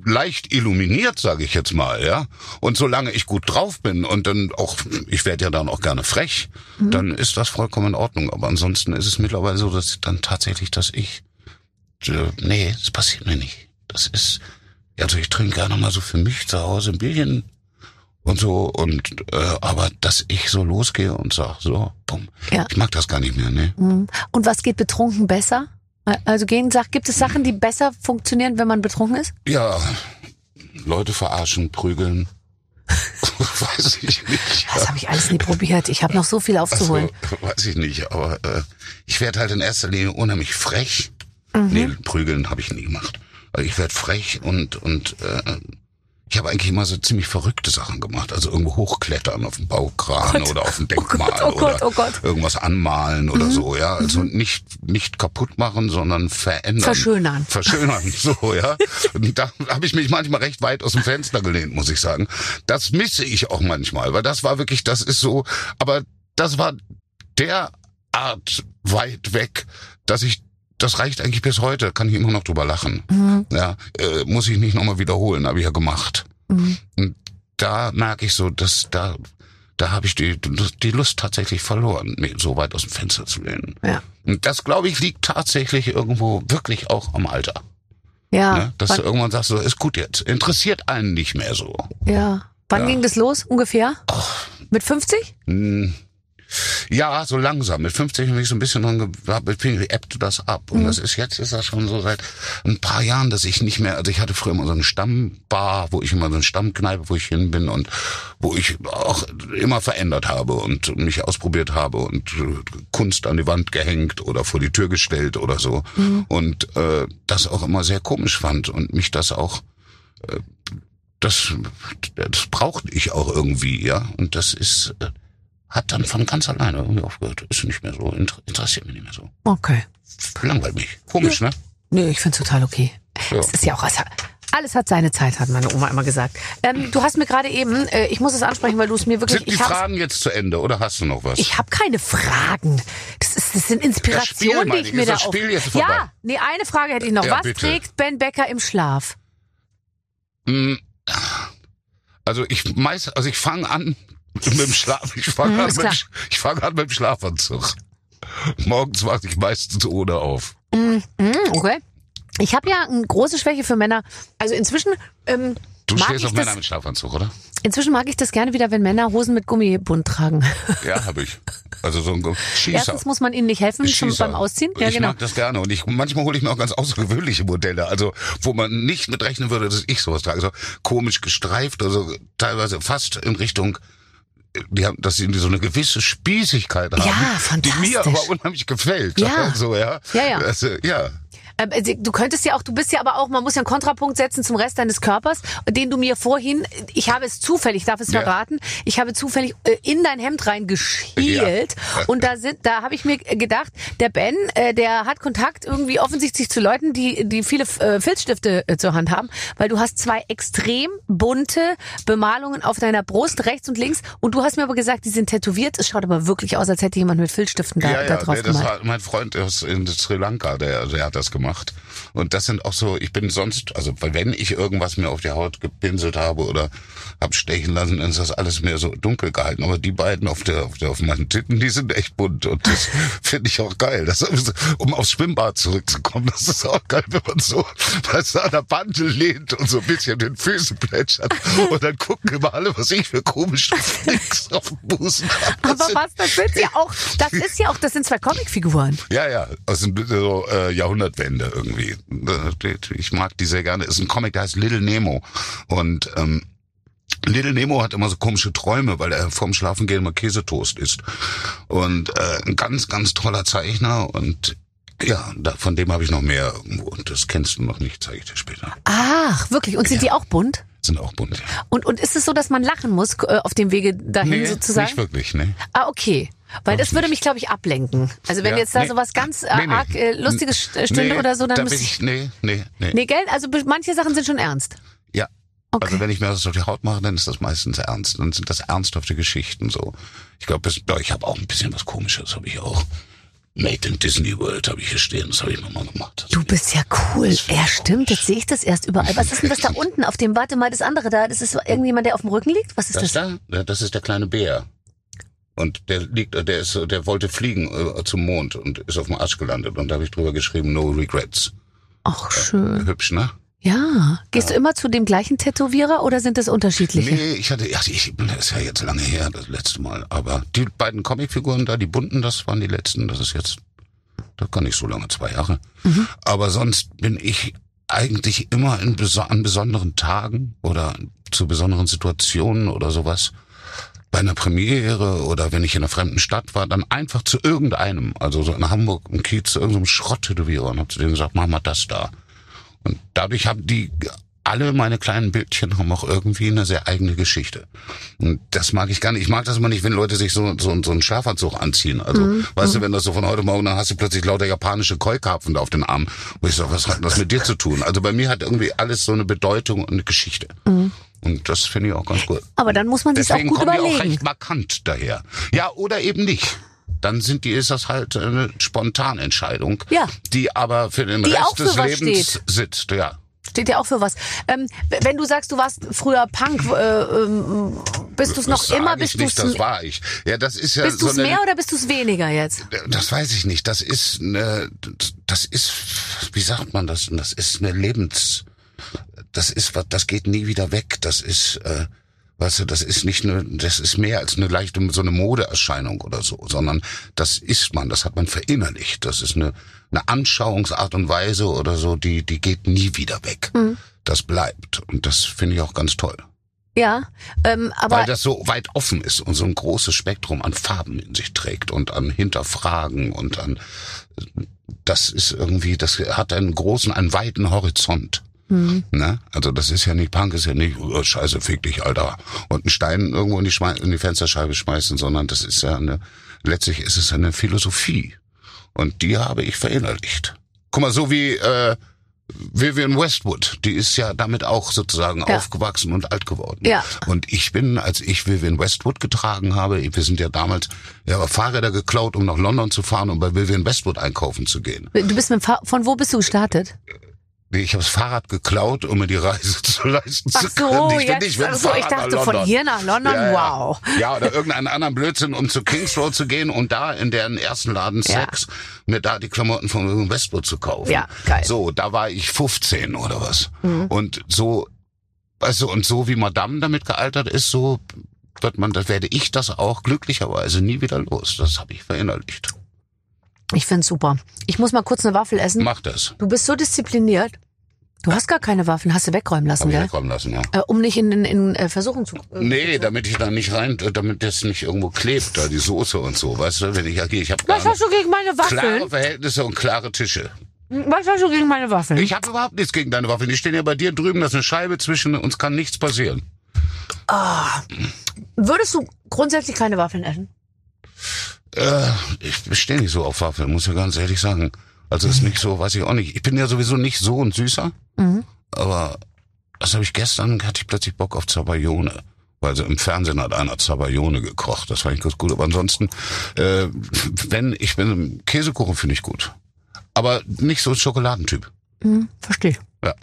[SPEAKER 4] leicht illuminiert, sage ich jetzt mal, ja. Und solange ich gut drauf bin und dann auch, ich werde ja dann auch gerne frech, dann ist das vollkommen in Ordnung. Aber ansonsten ist es mittlerweile so, dass dann tatsächlich, dass ich äh, nee, das passiert mir nicht. Das ist, also ich trinke gerne mal so für mich zu Hause ein Bierchen und so und äh, aber dass ich so losgehe und sag so, bumm,
[SPEAKER 2] Ja.
[SPEAKER 4] ich mag das gar nicht mehr, ne?
[SPEAKER 2] Mhm. Und was geht betrunken besser? Also gehen, sag, gibt es Sachen, die besser funktionieren, wenn man betrunken ist?
[SPEAKER 4] Ja, Leute verarschen, prügeln, weiß ich nicht.
[SPEAKER 2] Das habe ich alles nie probiert. Ich habe noch so viel aufzuholen.
[SPEAKER 4] Also, weiß ich nicht, aber äh, ich werde halt in erster Linie unheimlich frech.
[SPEAKER 2] Mhm.
[SPEAKER 4] Nee, prügeln habe ich nie gemacht. Also ich werde frech und und äh, ich habe eigentlich immer so ziemlich verrückte Sachen gemacht. Also irgendwo hochklettern auf dem Baukran
[SPEAKER 2] Gott.
[SPEAKER 4] oder auf dem
[SPEAKER 2] Oh Gott,
[SPEAKER 4] Denkmal
[SPEAKER 2] oh Gott,
[SPEAKER 4] oder
[SPEAKER 2] oh Gott. Mhm.
[SPEAKER 4] irgendwas anmalen oder so, ja. Also nicht nicht kaputt machen, sondern verändern.
[SPEAKER 2] Verschönern.
[SPEAKER 4] Verschönern, so, ja. Und da habe ich mich manchmal recht weit aus dem Fenster gelehnt, muss ich sagen. Das misse ich auch manchmal, weil das war wirklich, das ist so, aber das war derart weit weg, dass ich das reicht eigentlich bis heute, kann ich immer noch drüber lachen.
[SPEAKER 2] Mhm.
[SPEAKER 4] Ja, äh, muss ich nicht nochmal wiederholen, habe ich ja gemacht.
[SPEAKER 2] Mhm.
[SPEAKER 4] Und da merke ich so, dass da, da habe ich die, die Lust tatsächlich verloren, mich so weit aus dem Fenster zu lehnen.
[SPEAKER 2] Ja.
[SPEAKER 4] Und das, glaube ich, liegt tatsächlich irgendwo wirklich auch am Alter.
[SPEAKER 2] Ja.
[SPEAKER 4] Ne? Dass du irgendwann sagst, so, ist gut jetzt. Interessiert einen nicht mehr so.
[SPEAKER 2] ja. Wann
[SPEAKER 4] Ja.
[SPEAKER 2] ging das los ungefähr? Mit 50?
[SPEAKER 4] Hm. Ja, so langsam. Mit 50 bin ich so ein bisschen dran gehabt, ebbte das ab. Und das ist jetzt, ist das schon so seit ein paar Jahren, dass ich nicht mehr, also ich hatte früher immer so eine Stammbar, wo ich immer so eine Stammkneipe, wo ich hin bin und wo ich auch immer verändert habe und mich ausprobiert habe und äh, Kunst an die Wand gehängt oder vor die Tür gestellt oder so. Und äh, das auch immer sehr komisch fand und mich das auch äh, das, das brauchte ich auch irgendwie, ja. Und das ist, äh, hat dann von ganz alleine irgendwie aufgehört. Ist nicht mehr so, inter interessiert mich nicht mehr so.
[SPEAKER 2] Okay.
[SPEAKER 4] Langweilt mich. Komisch, ne?
[SPEAKER 2] Nö, ich find's total okay.
[SPEAKER 4] Ja.
[SPEAKER 2] Es ist ja auch, Alles hat seine Zeit, hat meine Oma immer gesagt. Ähm, du hast mir gerade eben, äh, ich muss es ansprechen, weil du es mir wirklich.
[SPEAKER 4] Sind die Fragen jetzt zu Ende oder hast du noch was?
[SPEAKER 2] Ich habe keine Fragen. Das, ist, das sind Inspirationen, die ich
[SPEAKER 4] ich.
[SPEAKER 2] mir da
[SPEAKER 4] das
[SPEAKER 2] auf.
[SPEAKER 4] Spiel jetzt vorbei?
[SPEAKER 2] Ja, nee, eine Frage hätte ich noch.
[SPEAKER 4] Ja,
[SPEAKER 2] Was
[SPEAKER 4] bitte.
[SPEAKER 2] trägt Ben Becker im Schlaf?
[SPEAKER 4] Hm, Also ich meist, also ich fange an mit dem Schlaf. Ich fange
[SPEAKER 2] Mhm,
[SPEAKER 4] an,
[SPEAKER 2] ist
[SPEAKER 4] mit, ich fange an mit dem Schlafanzug. Morgens wache ich meistens ohne auf.
[SPEAKER 2] Mhm, okay. Ich habe ja eine große Schwäche für Männer. Also inzwischen ähm,
[SPEAKER 4] Du
[SPEAKER 2] mag
[SPEAKER 4] stehst auf Männer mit Schlafanzug, oder?
[SPEAKER 2] inzwischen mag ich das gerne wieder, wenn Männer Hosen mit Gummibund tragen.
[SPEAKER 4] Ja, habe ich. Also so ein Schießer.
[SPEAKER 2] Erstens muss man ihnen nicht helfen
[SPEAKER 4] Schießer.
[SPEAKER 2] beim Ausziehen. Ja,
[SPEAKER 4] ich
[SPEAKER 2] genau.
[SPEAKER 4] mag das gerne und ich manchmal hole ich mir auch ganz außergewöhnliche Modelle, also wo man nicht mit rechnen würde, dass ich sowas trage. Also komisch gestreift, also teilweise fast in Richtung die haben, dass sie so eine gewisse Spießigkeit haben,
[SPEAKER 2] Ja,
[SPEAKER 4] die mir
[SPEAKER 2] fantastisch.
[SPEAKER 4] aber unheimlich gefällt.
[SPEAKER 2] Ja.
[SPEAKER 4] So, ja.
[SPEAKER 2] Ja, ja.
[SPEAKER 4] Also, ja.
[SPEAKER 2] Ähm, äh, Du könntest ja auch, du bist ja aber auch, man muss ja einen Kontrapunkt setzen zum Rest deines Körpers, den du mir vorhin, ich habe es zufällig, ich darf es
[SPEAKER 4] Ja.
[SPEAKER 2] verraten, ich habe zufällig äh, in dein Hemd reingeschielt
[SPEAKER 4] Ja.
[SPEAKER 2] und da sind, da habe ich mir gedacht, der Ben, äh, der hat Kontakt irgendwie offensichtlich zu Leuten, die, die viele Filzstifte zur Hand haben, weil du hast zwei extrem bunte Bemalungen auf deiner Brust, rechts und links und du hast mir aber gesagt, die sind tätowiert, es schaut aber wirklich aus, als hätte jemand mit Filzstiften da,
[SPEAKER 4] ja,
[SPEAKER 2] da drauf
[SPEAKER 4] nee, das war mein Freund aus in Sri Lanka, der, der hat das gemacht. Und das sind auch so, ich bin sonst, also weil wenn ich irgendwas mir auf die Haut gepinselt habe oder hab stechen lassen, dann ist das alles mehr so dunkel gehalten. Aber die beiden auf der, auf der auf meinen Titten, die sind echt bunt und das finde ich auch geil. Das, um aufs Schwimmbad zurückzukommen, das ist auch geil, wenn man so weißt, du, an der Bande lehnt und so ein bisschen den Füßen plätschert. Und dann gucken immer alle, was ich für komische Flicks auf dem Busen habe. Das
[SPEAKER 2] Aber
[SPEAKER 4] sind-
[SPEAKER 2] was, das sind ja auch, das ist ja auch, das sind zwei Comicfiguren.
[SPEAKER 4] ja, ja, aus dem so, äh, Jahrhundertwende irgendwie. Äh, Ich mag die sehr gerne. Ist ein Comic, der heißt Little Nemo. Und ähm, Little Nemo hat immer so komische Träume, weil er vorm Schlafengehen immer Käsetoast isst. Und äh, ein ganz, ganz toller Zeichner und ja, da, von dem habe ich noch mehr irgendwo. Und das kennst du noch nicht, zeige ich dir später.
[SPEAKER 2] Ach, wirklich. Und sind die auch bunt?
[SPEAKER 4] Sind auch bunt. Ja.
[SPEAKER 2] Und, und ist es so, dass man lachen muss äh, auf dem Wege dahin sozusagen?
[SPEAKER 4] nicht wirklich, ne?
[SPEAKER 2] Ah, okay. Weil das würde mich, glaube ich, ablenken. Also wenn
[SPEAKER 4] Ja,
[SPEAKER 2] jetzt da
[SPEAKER 4] nee.
[SPEAKER 2] sowas ganz äh,
[SPEAKER 4] Nee, nee.
[SPEAKER 2] arg äh, lustiges st- stünde oder so, dann
[SPEAKER 4] da
[SPEAKER 2] müsste ich...
[SPEAKER 4] nee, nee, nee.
[SPEAKER 2] Nee, gell? Also manche Sachen sind schon ernst.
[SPEAKER 4] Ja.
[SPEAKER 2] Okay.
[SPEAKER 4] Also wenn ich mir das auf die Haut mache, dann ist das meistens ernst. Dann sind das ernsthafte Geschichten so. Ich glaube, ich habe auch ein bisschen was Komisches, habe ich auch. Made in Disney World habe ich hier stehen, das habe ich nochmal gemacht.
[SPEAKER 2] Du bist ja cool. Ja, stimmt. Jetzt sehe ich das erst überall. Was ist denn das da unten auf dem, warte mal, das andere da? Das ist irgendjemand, der auf dem Rücken liegt? Was ist
[SPEAKER 4] Das
[SPEAKER 2] das?
[SPEAKER 4] da, das ist der kleine Bär. Und der liegt, der ist, der wollte fliegen äh, zum Mond und ist auf dem Arsch gelandet. Und da habe ich drüber geschrieben, no regrets.
[SPEAKER 2] Ach, schön.
[SPEAKER 4] Hübsch, ne?
[SPEAKER 2] Ja. Gehst du immer zu dem gleichen Tätowierer oder sind das unterschiedliche?
[SPEAKER 4] Nee, ich hatte, ja, ich, das ist ja jetzt lange her, das letzte Mal. Aber die beiden Comicfiguren da, die bunten, das waren die letzten. Das ist jetzt, das kann nicht so lange, zwei Jahre. Aber sonst bin ich eigentlich immer in an besonderen Tagen oder zu besonderen Situationen oder sowas. Bei einer Premiere oder wenn ich in einer fremden Stadt war, dann einfach zu irgendeinem, also so in Hamburg, im Kiez, zu irgendeinem Schrott-Tätowierer und hab zu denen gesagt, mach mal das da. Und dadurch haben die alle meine kleinen Bildchen haben auch irgendwie eine sehr eigene Geschichte. Und das mag ich gar nicht. Ich mag das immer nicht, wenn Leute sich so, so, so einen Schlafanzug anziehen. Also, weißt du, wenn das so von heute morgen, dann hast du plötzlich lauter japanische Keukarpfen da auf den Arm. Wo ich so, was hat das mit dir zu tun? Also bei mir hat irgendwie alles so eine Bedeutung und eine Geschichte. Und das finde ich auch ganz gut.
[SPEAKER 2] Aber dann muss man sich auch
[SPEAKER 4] Deswegen
[SPEAKER 2] gut
[SPEAKER 4] kommen die auch
[SPEAKER 2] überlegen.
[SPEAKER 4] recht markant daher. Ja, oder eben nicht. Dann sind die, ist das halt eine Spontanentscheidung,
[SPEAKER 2] Ja.
[SPEAKER 4] die aber für den
[SPEAKER 2] Die
[SPEAKER 4] Rest des Lebens
[SPEAKER 2] steht.
[SPEAKER 4] sitzt. Ja.
[SPEAKER 2] Steht ja auch für was. Ähm, wenn du sagst, du warst früher Punk, äh, ähm, bist du es noch immer? Bist du
[SPEAKER 4] das war ich. Ja, das ist ja
[SPEAKER 2] bist du's
[SPEAKER 4] eine,
[SPEAKER 2] mehr oder bist du es weniger jetzt?
[SPEAKER 4] das weiß ich nicht. Das ist eine, das ist, wie sagt man das? Das ist eine Lebens, das ist was, das geht nie wieder weg. Das ist, äh, weißt du, das ist nicht eine, das ist mehr als eine leichte, so eine Modeerscheinung oder so, sondern das ist man, das hat man verinnerlicht. Das ist eine, eine Anschauungsart und Weise oder so, die, die geht nie wieder weg.
[SPEAKER 2] Mhm.
[SPEAKER 4] Das bleibt. Und das finde ich auch ganz toll.
[SPEAKER 2] Ja, ähm, aber
[SPEAKER 4] weil das so weit offen ist und so ein großes Spektrum an Farben in sich trägt und an Hinterfragen und an das ist irgendwie, das hat einen großen, einen weiten Horizont. Ne? Also das ist ja nicht, Punk ist ja nicht, oh, scheiße, fick dich, Alter, und einen Stein irgendwo in die, Schmei in die Fensterscheibe schmeißen, sondern das ist ja eine, letztlich ist es eine Philosophie. Und die habe ich verinnerlicht. Guck mal, so wie, äh, Vivian Westwood, die ist ja damit auch sozusagen
[SPEAKER 2] Ja.
[SPEAKER 4] aufgewachsen und alt geworden.
[SPEAKER 2] Ja.
[SPEAKER 4] Und ich bin, als ich Vivian Westwood getragen habe, wir sind ja damals ja, Fahrräder geklaut, um nach London zu fahren, um bei Vivian Westwood einkaufen zu gehen.
[SPEAKER 2] Du bist mit von wo bist du gestartet?
[SPEAKER 4] Ich habe das Fahrrad geklaut, um mir die Reise zu leisten
[SPEAKER 2] Ach
[SPEAKER 4] zu
[SPEAKER 2] so,
[SPEAKER 4] können. Ich
[SPEAKER 2] jetzt-
[SPEAKER 4] nicht mit dem
[SPEAKER 2] ach so, ich dachte, von hier nach London,
[SPEAKER 4] ja, ja.
[SPEAKER 2] wow.
[SPEAKER 4] Ja, oder irgendeinen anderen Blödsinn, um zu Kings Road zu gehen und da in deren ersten Laden
[SPEAKER 2] Ja.
[SPEAKER 4] Sex mir da die Klamotten von Westwood zu kaufen.
[SPEAKER 2] Ja, geil. Mhm.
[SPEAKER 4] So, da war ich 15 oder was. Und so, du, und so wie Madame damit gealtert ist, so wird man, das werde ich das auch glücklicherweise nie wieder los. Das habe ich verinnerlicht.
[SPEAKER 2] Ich find's super. Ich muss mal kurz eine Waffel essen.
[SPEAKER 4] Mach das.
[SPEAKER 2] Du bist so diszipliniert. Du hast gar keine Waffen, hast du wegräumen lassen,
[SPEAKER 4] Hab ich
[SPEAKER 2] gell?
[SPEAKER 4] wegkommen lassen, ja.
[SPEAKER 2] Äh, um nicht in, in, in äh, Versuchung zu. Äh,
[SPEAKER 4] Nee, damit ich da nicht rein, damit das nicht irgendwo klebt, da die Soße und so, weißt du, wenn ich okay, ich habe
[SPEAKER 2] Was hast du gegen meine
[SPEAKER 4] klare
[SPEAKER 2] Waffeln?
[SPEAKER 4] Verhältnisse und klare Tische.
[SPEAKER 2] Was hast du gegen meine Waffeln?
[SPEAKER 4] Ich habe überhaupt nichts gegen deine Waffeln. Die stehen ja bei dir drüben, da ist eine Scheibe zwischen uns kann nichts passieren.
[SPEAKER 2] Würdest du grundsätzlich keine Waffeln essen?
[SPEAKER 4] Äh, ich stehe nicht so auf Waffeln, muss ich ganz ehrlich sagen. Also ist nicht so, weiß ich auch nicht. Ich bin ja sowieso nicht so ein Süßer,
[SPEAKER 2] Mhm.
[SPEAKER 4] aber das habe ich gestern, hatte ich plötzlich Bock auf Zabayone. Weil so im Fernsehen hat einer Zabayone gekocht. Das fand ich ganz gut. Aber ansonsten, äh, wenn, ich bin, Käsekuchen finde ich gut. Aber nicht so ein Schokoladentyp.
[SPEAKER 2] Hm, verstehe.
[SPEAKER 4] Ja.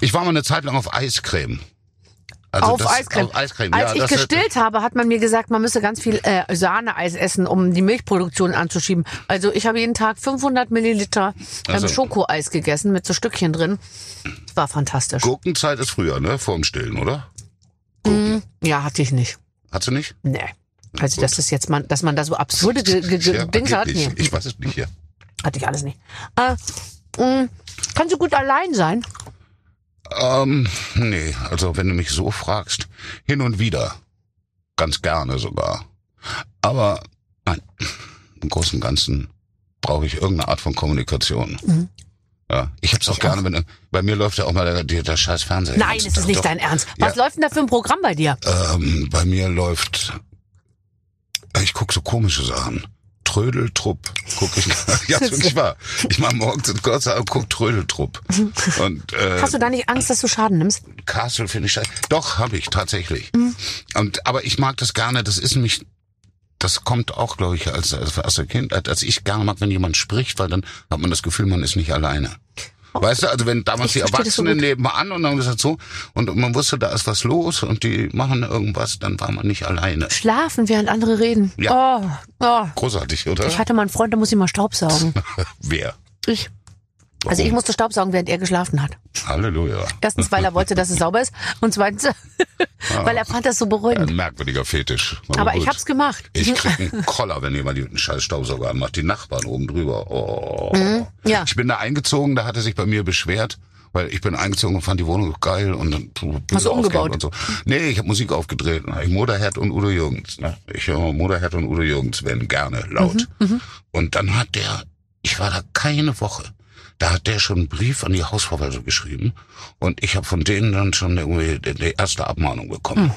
[SPEAKER 4] Ich war mal eine Zeit lang auf Eiscreme. Also
[SPEAKER 2] auf
[SPEAKER 4] das-
[SPEAKER 2] Eiscreme.
[SPEAKER 4] Auf Eiscreme.
[SPEAKER 2] Als
[SPEAKER 4] ja,
[SPEAKER 2] ich
[SPEAKER 4] das
[SPEAKER 2] gestillt habe, hat man mir gesagt, man müsse ganz viel äh, Sahneeis essen, um die Milchproduktion anzuschieben. Also ich habe jeden Tag 500 Milliliter ähm,
[SPEAKER 4] Also-
[SPEAKER 2] Schokoeis gegessen mit so Stückchen drin. Das war fantastisch.
[SPEAKER 4] Gurkenzeit ist früher, ne? Vorm Stillen, oder?
[SPEAKER 2] Ja, hatte ich nicht.
[SPEAKER 4] Hat sie nicht?
[SPEAKER 2] Nee. Also das ist jetzt man, dass man da so absurde ge ge ge
[SPEAKER 4] Ja,
[SPEAKER 2] Dings hat, nee,
[SPEAKER 4] Ich weiß es nicht, ja.
[SPEAKER 2] hatte ich alles nicht. Äh, mh, kannst du gut allein sein?
[SPEAKER 4] Ähm, nee, also wenn du mich so fragst, hin und wieder. Ganz gerne sogar. Aber nein, im Großen und Ganzen brauche ich irgendeine Art von Kommunikation.
[SPEAKER 2] Mhm.
[SPEAKER 4] Ja, ich hab's auch gerne, wenn bei mir läuft ja auch mal der, der, der scheiß Fernseher.
[SPEAKER 2] Nein, es ist nicht dein Ernst.
[SPEAKER 4] Ja.
[SPEAKER 2] Was läuft denn da für ein Programm bei dir?
[SPEAKER 4] Ähm, bei mir läuft, ich guck so komische Sachen. Trödeltrupp guck ich. ja, ist wirklich wahr. Ich mach morgens einen Kurzer und guck Trödeltrupp. Und äh,
[SPEAKER 2] Hast du da nicht Angst, dass du Schaden nimmst?
[SPEAKER 4] Castle finde ich scheiße. Doch, habe ich tatsächlich.
[SPEAKER 2] Mhm.
[SPEAKER 4] Und aber ich mag das gerne. Das ist nämlich, das kommt auch, glaube ich, als als, als Kind, als ich gerne mag, wenn jemand spricht, weil dann hat man das Gefühl, man ist nicht alleine. Weißt du, also wenn damals.
[SPEAKER 2] Ich
[SPEAKER 4] die
[SPEAKER 2] so
[SPEAKER 4] Erwachsenen
[SPEAKER 2] gut.
[SPEAKER 4] nebenan und dann haben gesagt so und man wusste, da ist was los und die machen irgendwas, dann war man nicht alleine.
[SPEAKER 2] Schlafen, während andere reden.
[SPEAKER 4] Ja.
[SPEAKER 2] Oh, oh.
[SPEAKER 4] Großartig, oder?
[SPEAKER 2] Ich hatte mal einen Freund, der muss immer Staubsaugen.
[SPEAKER 4] Wer?
[SPEAKER 2] Ich. Also ich musste Staubsaugen, während er geschlafen hat.
[SPEAKER 4] Halleluja.
[SPEAKER 2] Erstens, weil er wollte, dass es sauber ist. Und zweitens, weil er fand das so beruhigend.
[SPEAKER 4] Ein merkwürdiger Fetisch.
[SPEAKER 2] Aber
[SPEAKER 4] gut.
[SPEAKER 2] ich hab's gemacht.
[SPEAKER 4] Ich krieg einen Koller, wenn jemand einen scheiß Staubsauger anmacht. Die Nachbarn oben drüber. Oh.
[SPEAKER 2] Mhm. ja.
[SPEAKER 4] Ich bin da eingezogen, da hat er sich bei mir beschwert, weil ich bin eingezogen und fand die Wohnung geil und dann
[SPEAKER 2] Hast du umgebaut?
[SPEAKER 4] und so. Nee, ich habe Musik aufgedreht. Ich Motorhead und Udo Jürgens. Ne? Ich höre Motorhead und Udo Jürgens werden gerne laut.
[SPEAKER 2] Mhm,
[SPEAKER 4] Und dann hat der, ich war da keine Woche. Da hat der schon einen Brief an die Hausverwaltung geschrieben und ich habe von denen dann schon irgendwie die, erste Abmahnung bekommen.
[SPEAKER 2] Hm.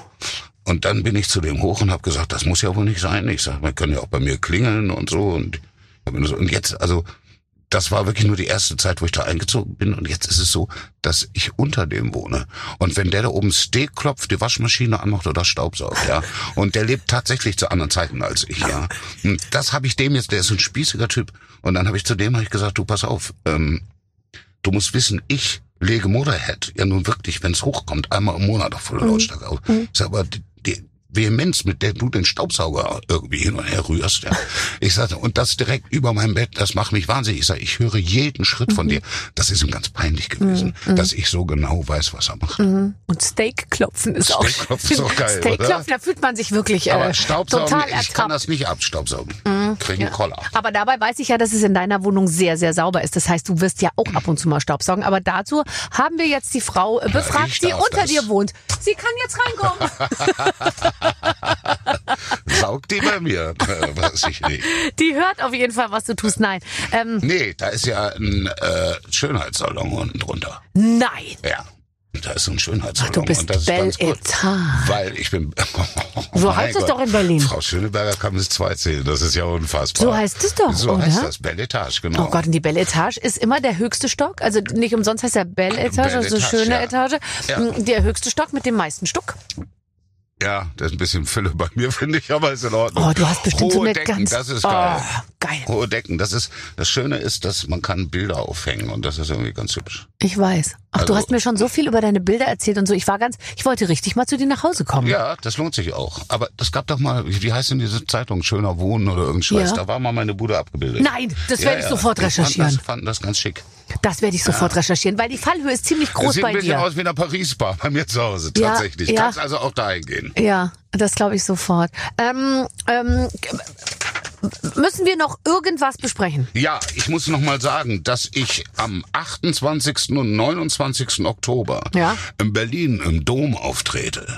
[SPEAKER 4] Und dann bin ich zu dem hoch und habe gesagt, das muss ja wohl nicht sein. Ich sage, man kann ja auch bei mir klingeln und so. Und, und jetzt, also das war wirklich nur die erste Zeit, wo ich da eingezogen bin. Und jetzt ist es so, dass ich unter dem wohne. Und wenn der da oben Steak klopft, die Waschmaschine anmacht oder Staubsaugt, ja. Und der lebt tatsächlich zu anderen Zeiten als ich, ja. Und das habe ich dem jetzt, der ist ein spießiger Typ. Und dann habe ich zu dem hab ich gesagt, du pass auf, ähm, du musst wissen, ich lege Motorhead ja nun wirklich, wenn es hochkommt, einmal im Monat auf volle Lautstärke auf. Ich sag, aber die, die Vehemenz, mit der du den Staubsauger irgendwie hin und her rührst, ja. Ich sagte, und das direkt über meinem Bett, das macht mich wahnsinnig. Ich sage, ich höre jeden Schritt von dir. Das ist ihm ganz peinlich gewesen, dass ich so genau weiß, was er macht.
[SPEAKER 2] Und Steak klopfen ist auch.
[SPEAKER 4] Steakklopfen ist auch geil,
[SPEAKER 2] Steak
[SPEAKER 4] oder?
[SPEAKER 2] klopfen, da fühlt man sich wirklich äh,
[SPEAKER 4] Aber Staubsaugen,
[SPEAKER 2] total
[SPEAKER 4] ich kann
[SPEAKER 2] ertappt.
[SPEAKER 4] das nicht abstaubsaugen. Krieg einen Koller.
[SPEAKER 2] Aber dabei weiß ich ja, dass es in deiner Wohnung sehr, sehr sauber ist. Das heißt, du wirst ja auch ab und zu mal Staubsaugen. Aber dazu haben wir jetzt die Frau äh, befragt,
[SPEAKER 4] ich
[SPEAKER 2] die unter
[SPEAKER 4] das.
[SPEAKER 2] dir wohnt. Sie kann jetzt reinkommen.
[SPEAKER 4] Saugt die bei mir? Äh, weiß ich nicht.
[SPEAKER 2] die hört auf jeden Fall, was du tust. Nein. Ähm,
[SPEAKER 4] Nee, da ist ja ein äh, Schönheitssalon unten drunter.
[SPEAKER 2] nein.
[SPEAKER 4] Ja. da ist so ein Schönheitssalon.
[SPEAKER 2] Ach, du bist
[SPEAKER 4] und das ist
[SPEAKER 2] Belle
[SPEAKER 4] ganz gut. Weil ich bin.
[SPEAKER 2] So
[SPEAKER 4] Mein
[SPEAKER 2] heißt es
[SPEAKER 4] Gott.
[SPEAKER 2] doch in Berlin.
[SPEAKER 4] Frau Schöneberger kann bis zwei zählen. Das ist ja unfassbar.
[SPEAKER 2] So heißt es doch,
[SPEAKER 4] So
[SPEAKER 2] oder?
[SPEAKER 4] heißt das. Belle Etage, genau.
[SPEAKER 2] Oh Gott, und die Belle Etage ist immer der höchste Stock. Also nicht umsonst heißt der Belle Etage,
[SPEAKER 4] Belle
[SPEAKER 2] also
[SPEAKER 4] Etage,
[SPEAKER 2] schöne
[SPEAKER 4] ja.
[SPEAKER 2] Etage.
[SPEAKER 4] Ja.
[SPEAKER 2] Der höchste Stock mit dem meisten Stuck.
[SPEAKER 4] Ja, das ist ein bisschen Fülle bei mir, finde ich, aber ist in Ordnung.
[SPEAKER 2] Oh, du hast bestimmt so
[SPEAKER 4] Hohe
[SPEAKER 2] eine
[SPEAKER 4] Decken,
[SPEAKER 2] ganz...
[SPEAKER 4] das ist geil.
[SPEAKER 2] Oh, geil.
[SPEAKER 4] Hohe Decken, das ist, das Schöne ist, dass man kann Bilder aufhängen und das ist irgendwie ganz hübsch.
[SPEAKER 2] Ich weiß. Ach, du
[SPEAKER 4] Also-
[SPEAKER 2] hast mir schon so viel über deine Bilder erzählt und so. Ich war ganz, ich wollte richtig mal zu dir nach Hause kommen.
[SPEAKER 4] Ja, das lohnt sich auch. Aber das gab doch mal, wie heißt denn diese Zeitung? Schöner Wohnen oder irgendein Scheiß.
[SPEAKER 2] Ja.
[SPEAKER 4] Da war mal meine Bude abgebildet.
[SPEAKER 2] Nein, das werde ich sofort
[SPEAKER 4] Ich fand
[SPEAKER 2] recherchieren.
[SPEAKER 4] das, fand das ganz schick.
[SPEAKER 2] Das werde ich sofort recherchieren, weil die Fallhöhe ist ziemlich groß
[SPEAKER 4] Sieht
[SPEAKER 2] bei
[SPEAKER 4] ein bisschen
[SPEAKER 2] dir.
[SPEAKER 4] aus wie eine Paris-Bar bei mir zu Hause,
[SPEAKER 2] Ja,
[SPEAKER 4] tatsächlich.
[SPEAKER 2] ja.
[SPEAKER 4] Kannst also auch dahin gehen.
[SPEAKER 2] Ja, das glaube ich sofort. Ähm, ähm, müssen wir noch irgendwas besprechen?
[SPEAKER 4] Ja, ich muss noch mal sagen, dass ich am 28. und 29. Oktober
[SPEAKER 2] Ja.
[SPEAKER 4] in Berlin im Dom auftrete.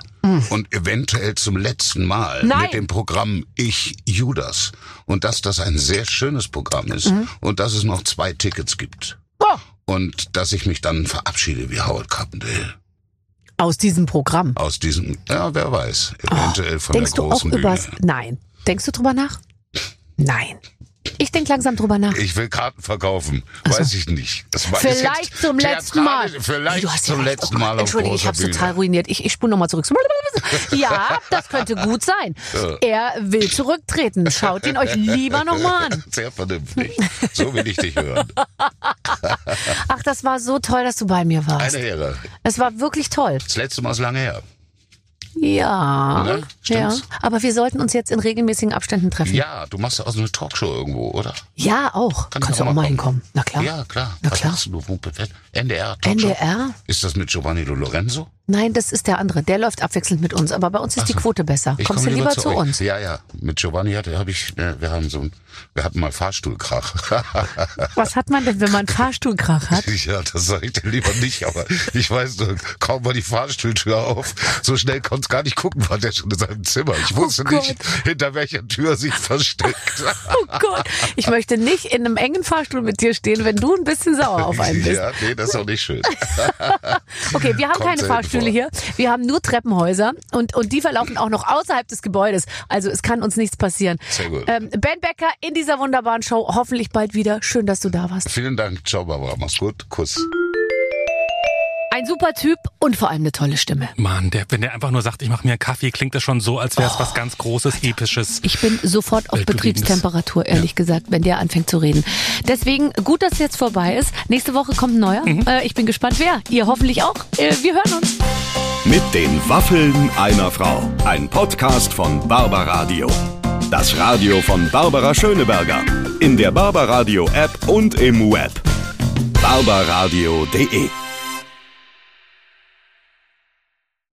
[SPEAKER 4] Und eventuell zum letzten Mal
[SPEAKER 2] Nein.
[SPEAKER 4] mit dem Programm Ich Judas. Und dass das ein sehr schönes Programm ist und dass es noch zwei Tickets gibt. Und dass ich mich dann verabschiede wie Howard Carpendale
[SPEAKER 2] aus diesem Programm.
[SPEAKER 4] aus diesem, ja, wer weiß, eventuell von
[SPEAKER 2] Oh, Denkst
[SPEAKER 4] der
[SPEAKER 2] du auch
[SPEAKER 4] großen Bühne.
[SPEAKER 2] übers... Nein. Denkst du drüber nach? Nein. Ich denke langsam drüber nach.
[SPEAKER 4] Ich will Karten verkaufen.
[SPEAKER 2] so.
[SPEAKER 4] Weiß ich nicht. Das war-
[SPEAKER 2] Vielleicht zum letzten Mal.
[SPEAKER 4] Vielleicht
[SPEAKER 2] Du hast ja
[SPEAKER 4] zum
[SPEAKER 2] recht.
[SPEAKER 4] letzten
[SPEAKER 2] Oh
[SPEAKER 4] Mal auf
[SPEAKER 2] Entschuldige, ich
[SPEAKER 4] Bühne.
[SPEAKER 2] total ruiniert. Ich, ich spule nochmal zurück. Ja, das könnte gut sein. Er will zurücktreten. Schaut ihn euch lieber nochmal an.
[SPEAKER 4] Sehr vernünftig. So will ich dich hören.
[SPEAKER 2] Ach, das war so toll, dass du bei mir warst.
[SPEAKER 4] Eine Ehre.
[SPEAKER 2] Es war wirklich toll.
[SPEAKER 4] Das letzte Mal ist lange her.
[SPEAKER 2] Ja.
[SPEAKER 4] Ne?
[SPEAKER 2] Ja. Aber wir sollten uns jetzt in regelmäßigen Abständen treffen.
[SPEAKER 4] Ja, du machst ja auch so eine Talkshow irgendwo, oder?
[SPEAKER 2] Ja, auch.
[SPEAKER 4] Kann
[SPEAKER 2] Kannst du
[SPEAKER 4] auch
[SPEAKER 2] auch
[SPEAKER 4] mal
[SPEAKER 2] mal
[SPEAKER 4] kommen.
[SPEAKER 2] hinkommen. Na klar.
[SPEAKER 4] Ja, klar.
[SPEAKER 2] Na
[SPEAKER 4] Was
[SPEAKER 2] klar.
[SPEAKER 4] machst du? NDR Talkshow?
[SPEAKER 2] NDR?
[SPEAKER 4] Ist das mit Giovanni Lo Lorenzo?
[SPEAKER 2] Nein, das ist der andere. Der läuft abwechselnd mit uns. Aber bei uns ist die Quote besser.
[SPEAKER 4] Ich
[SPEAKER 2] Kommst
[SPEAKER 4] komm
[SPEAKER 2] du lieber zu
[SPEAKER 4] euch.
[SPEAKER 2] uns?
[SPEAKER 4] Ja, ja. Mit Giovanni hatte habe ich, äh, wir haben so ein, wir hatten mal Fahrstuhlkrach.
[SPEAKER 2] Was hat man denn, wenn man einen Fahrstuhlkrach hat?
[SPEAKER 4] Ja, das sage ich dir lieber nicht, aber ich weiß nur, kaum war die Fahrstuhltür auf, so schnell konnte es gar nicht gucken, war der schon in seinem Zimmer. Ich wusste
[SPEAKER 2] Oh
[SPEAKER 4] nicht, hinter welcher Tür sich versteckt.
[SPEAKER 2] Oh Gott. Ich möchte nicht in einem engen Fahrstuhl mit dir stehen, wenn du ein bisschen sauer auf einen bist.
[SPEAKER 4] ja, nee, das ist auch nicht schön.
[SPEAKER 2] Okay, wir haben
[SPEAKER 4] Kommt
[SPEAKER 2] keine Fahrstühle
[SPEAKER 4] vor.
[SPEAKER 2] hier. Wir haben nur Treppenhäuser und, und die verlaufen auch noch außerhalb des Gebäudes. Also es kann uns nichts passieren.
[SPEAKER 4] Sehr gut.
[SPEAKER 2] Ähm, ben Becker in dieser wunderbaren Show. Hoffentlich bald wieder. Schön, dass du da warst.
[SPEAKER 4] Vielen Dank, ciao Barbara, mach's gut, Kuss.
[SPEAKER 2] Ein super Typ und vor allem eine tolle Stimme.
[SPEAKER 3] Mann, der, wenn der einfach nur sagt, ich mache mir einen Kaffee, klingt das schon so, als wäre es was ganz Großes, Episches.
[SPEAKER 2] Ich bin sofort auf. Betriebstemperatur, ehrlich gesagt, wenn der anfängt zu reden. Deswegen gut, dass es jetzt vorbei ist. Nächste Woche kommt ein neuer.
[SPEAKER 3] Mhm.
[SPEAKER 2] Äh, ich bin gespannt, wer. Ihr hoffentlich auch. Äh, wir hören uns.
[SPEAKER 1] Mit den Waffeln einer Frau. Ein Podcast von Barbaradio. Das Radio von Barbara Schöneberger. In der Barbaradio App und im Web. barbaradio.de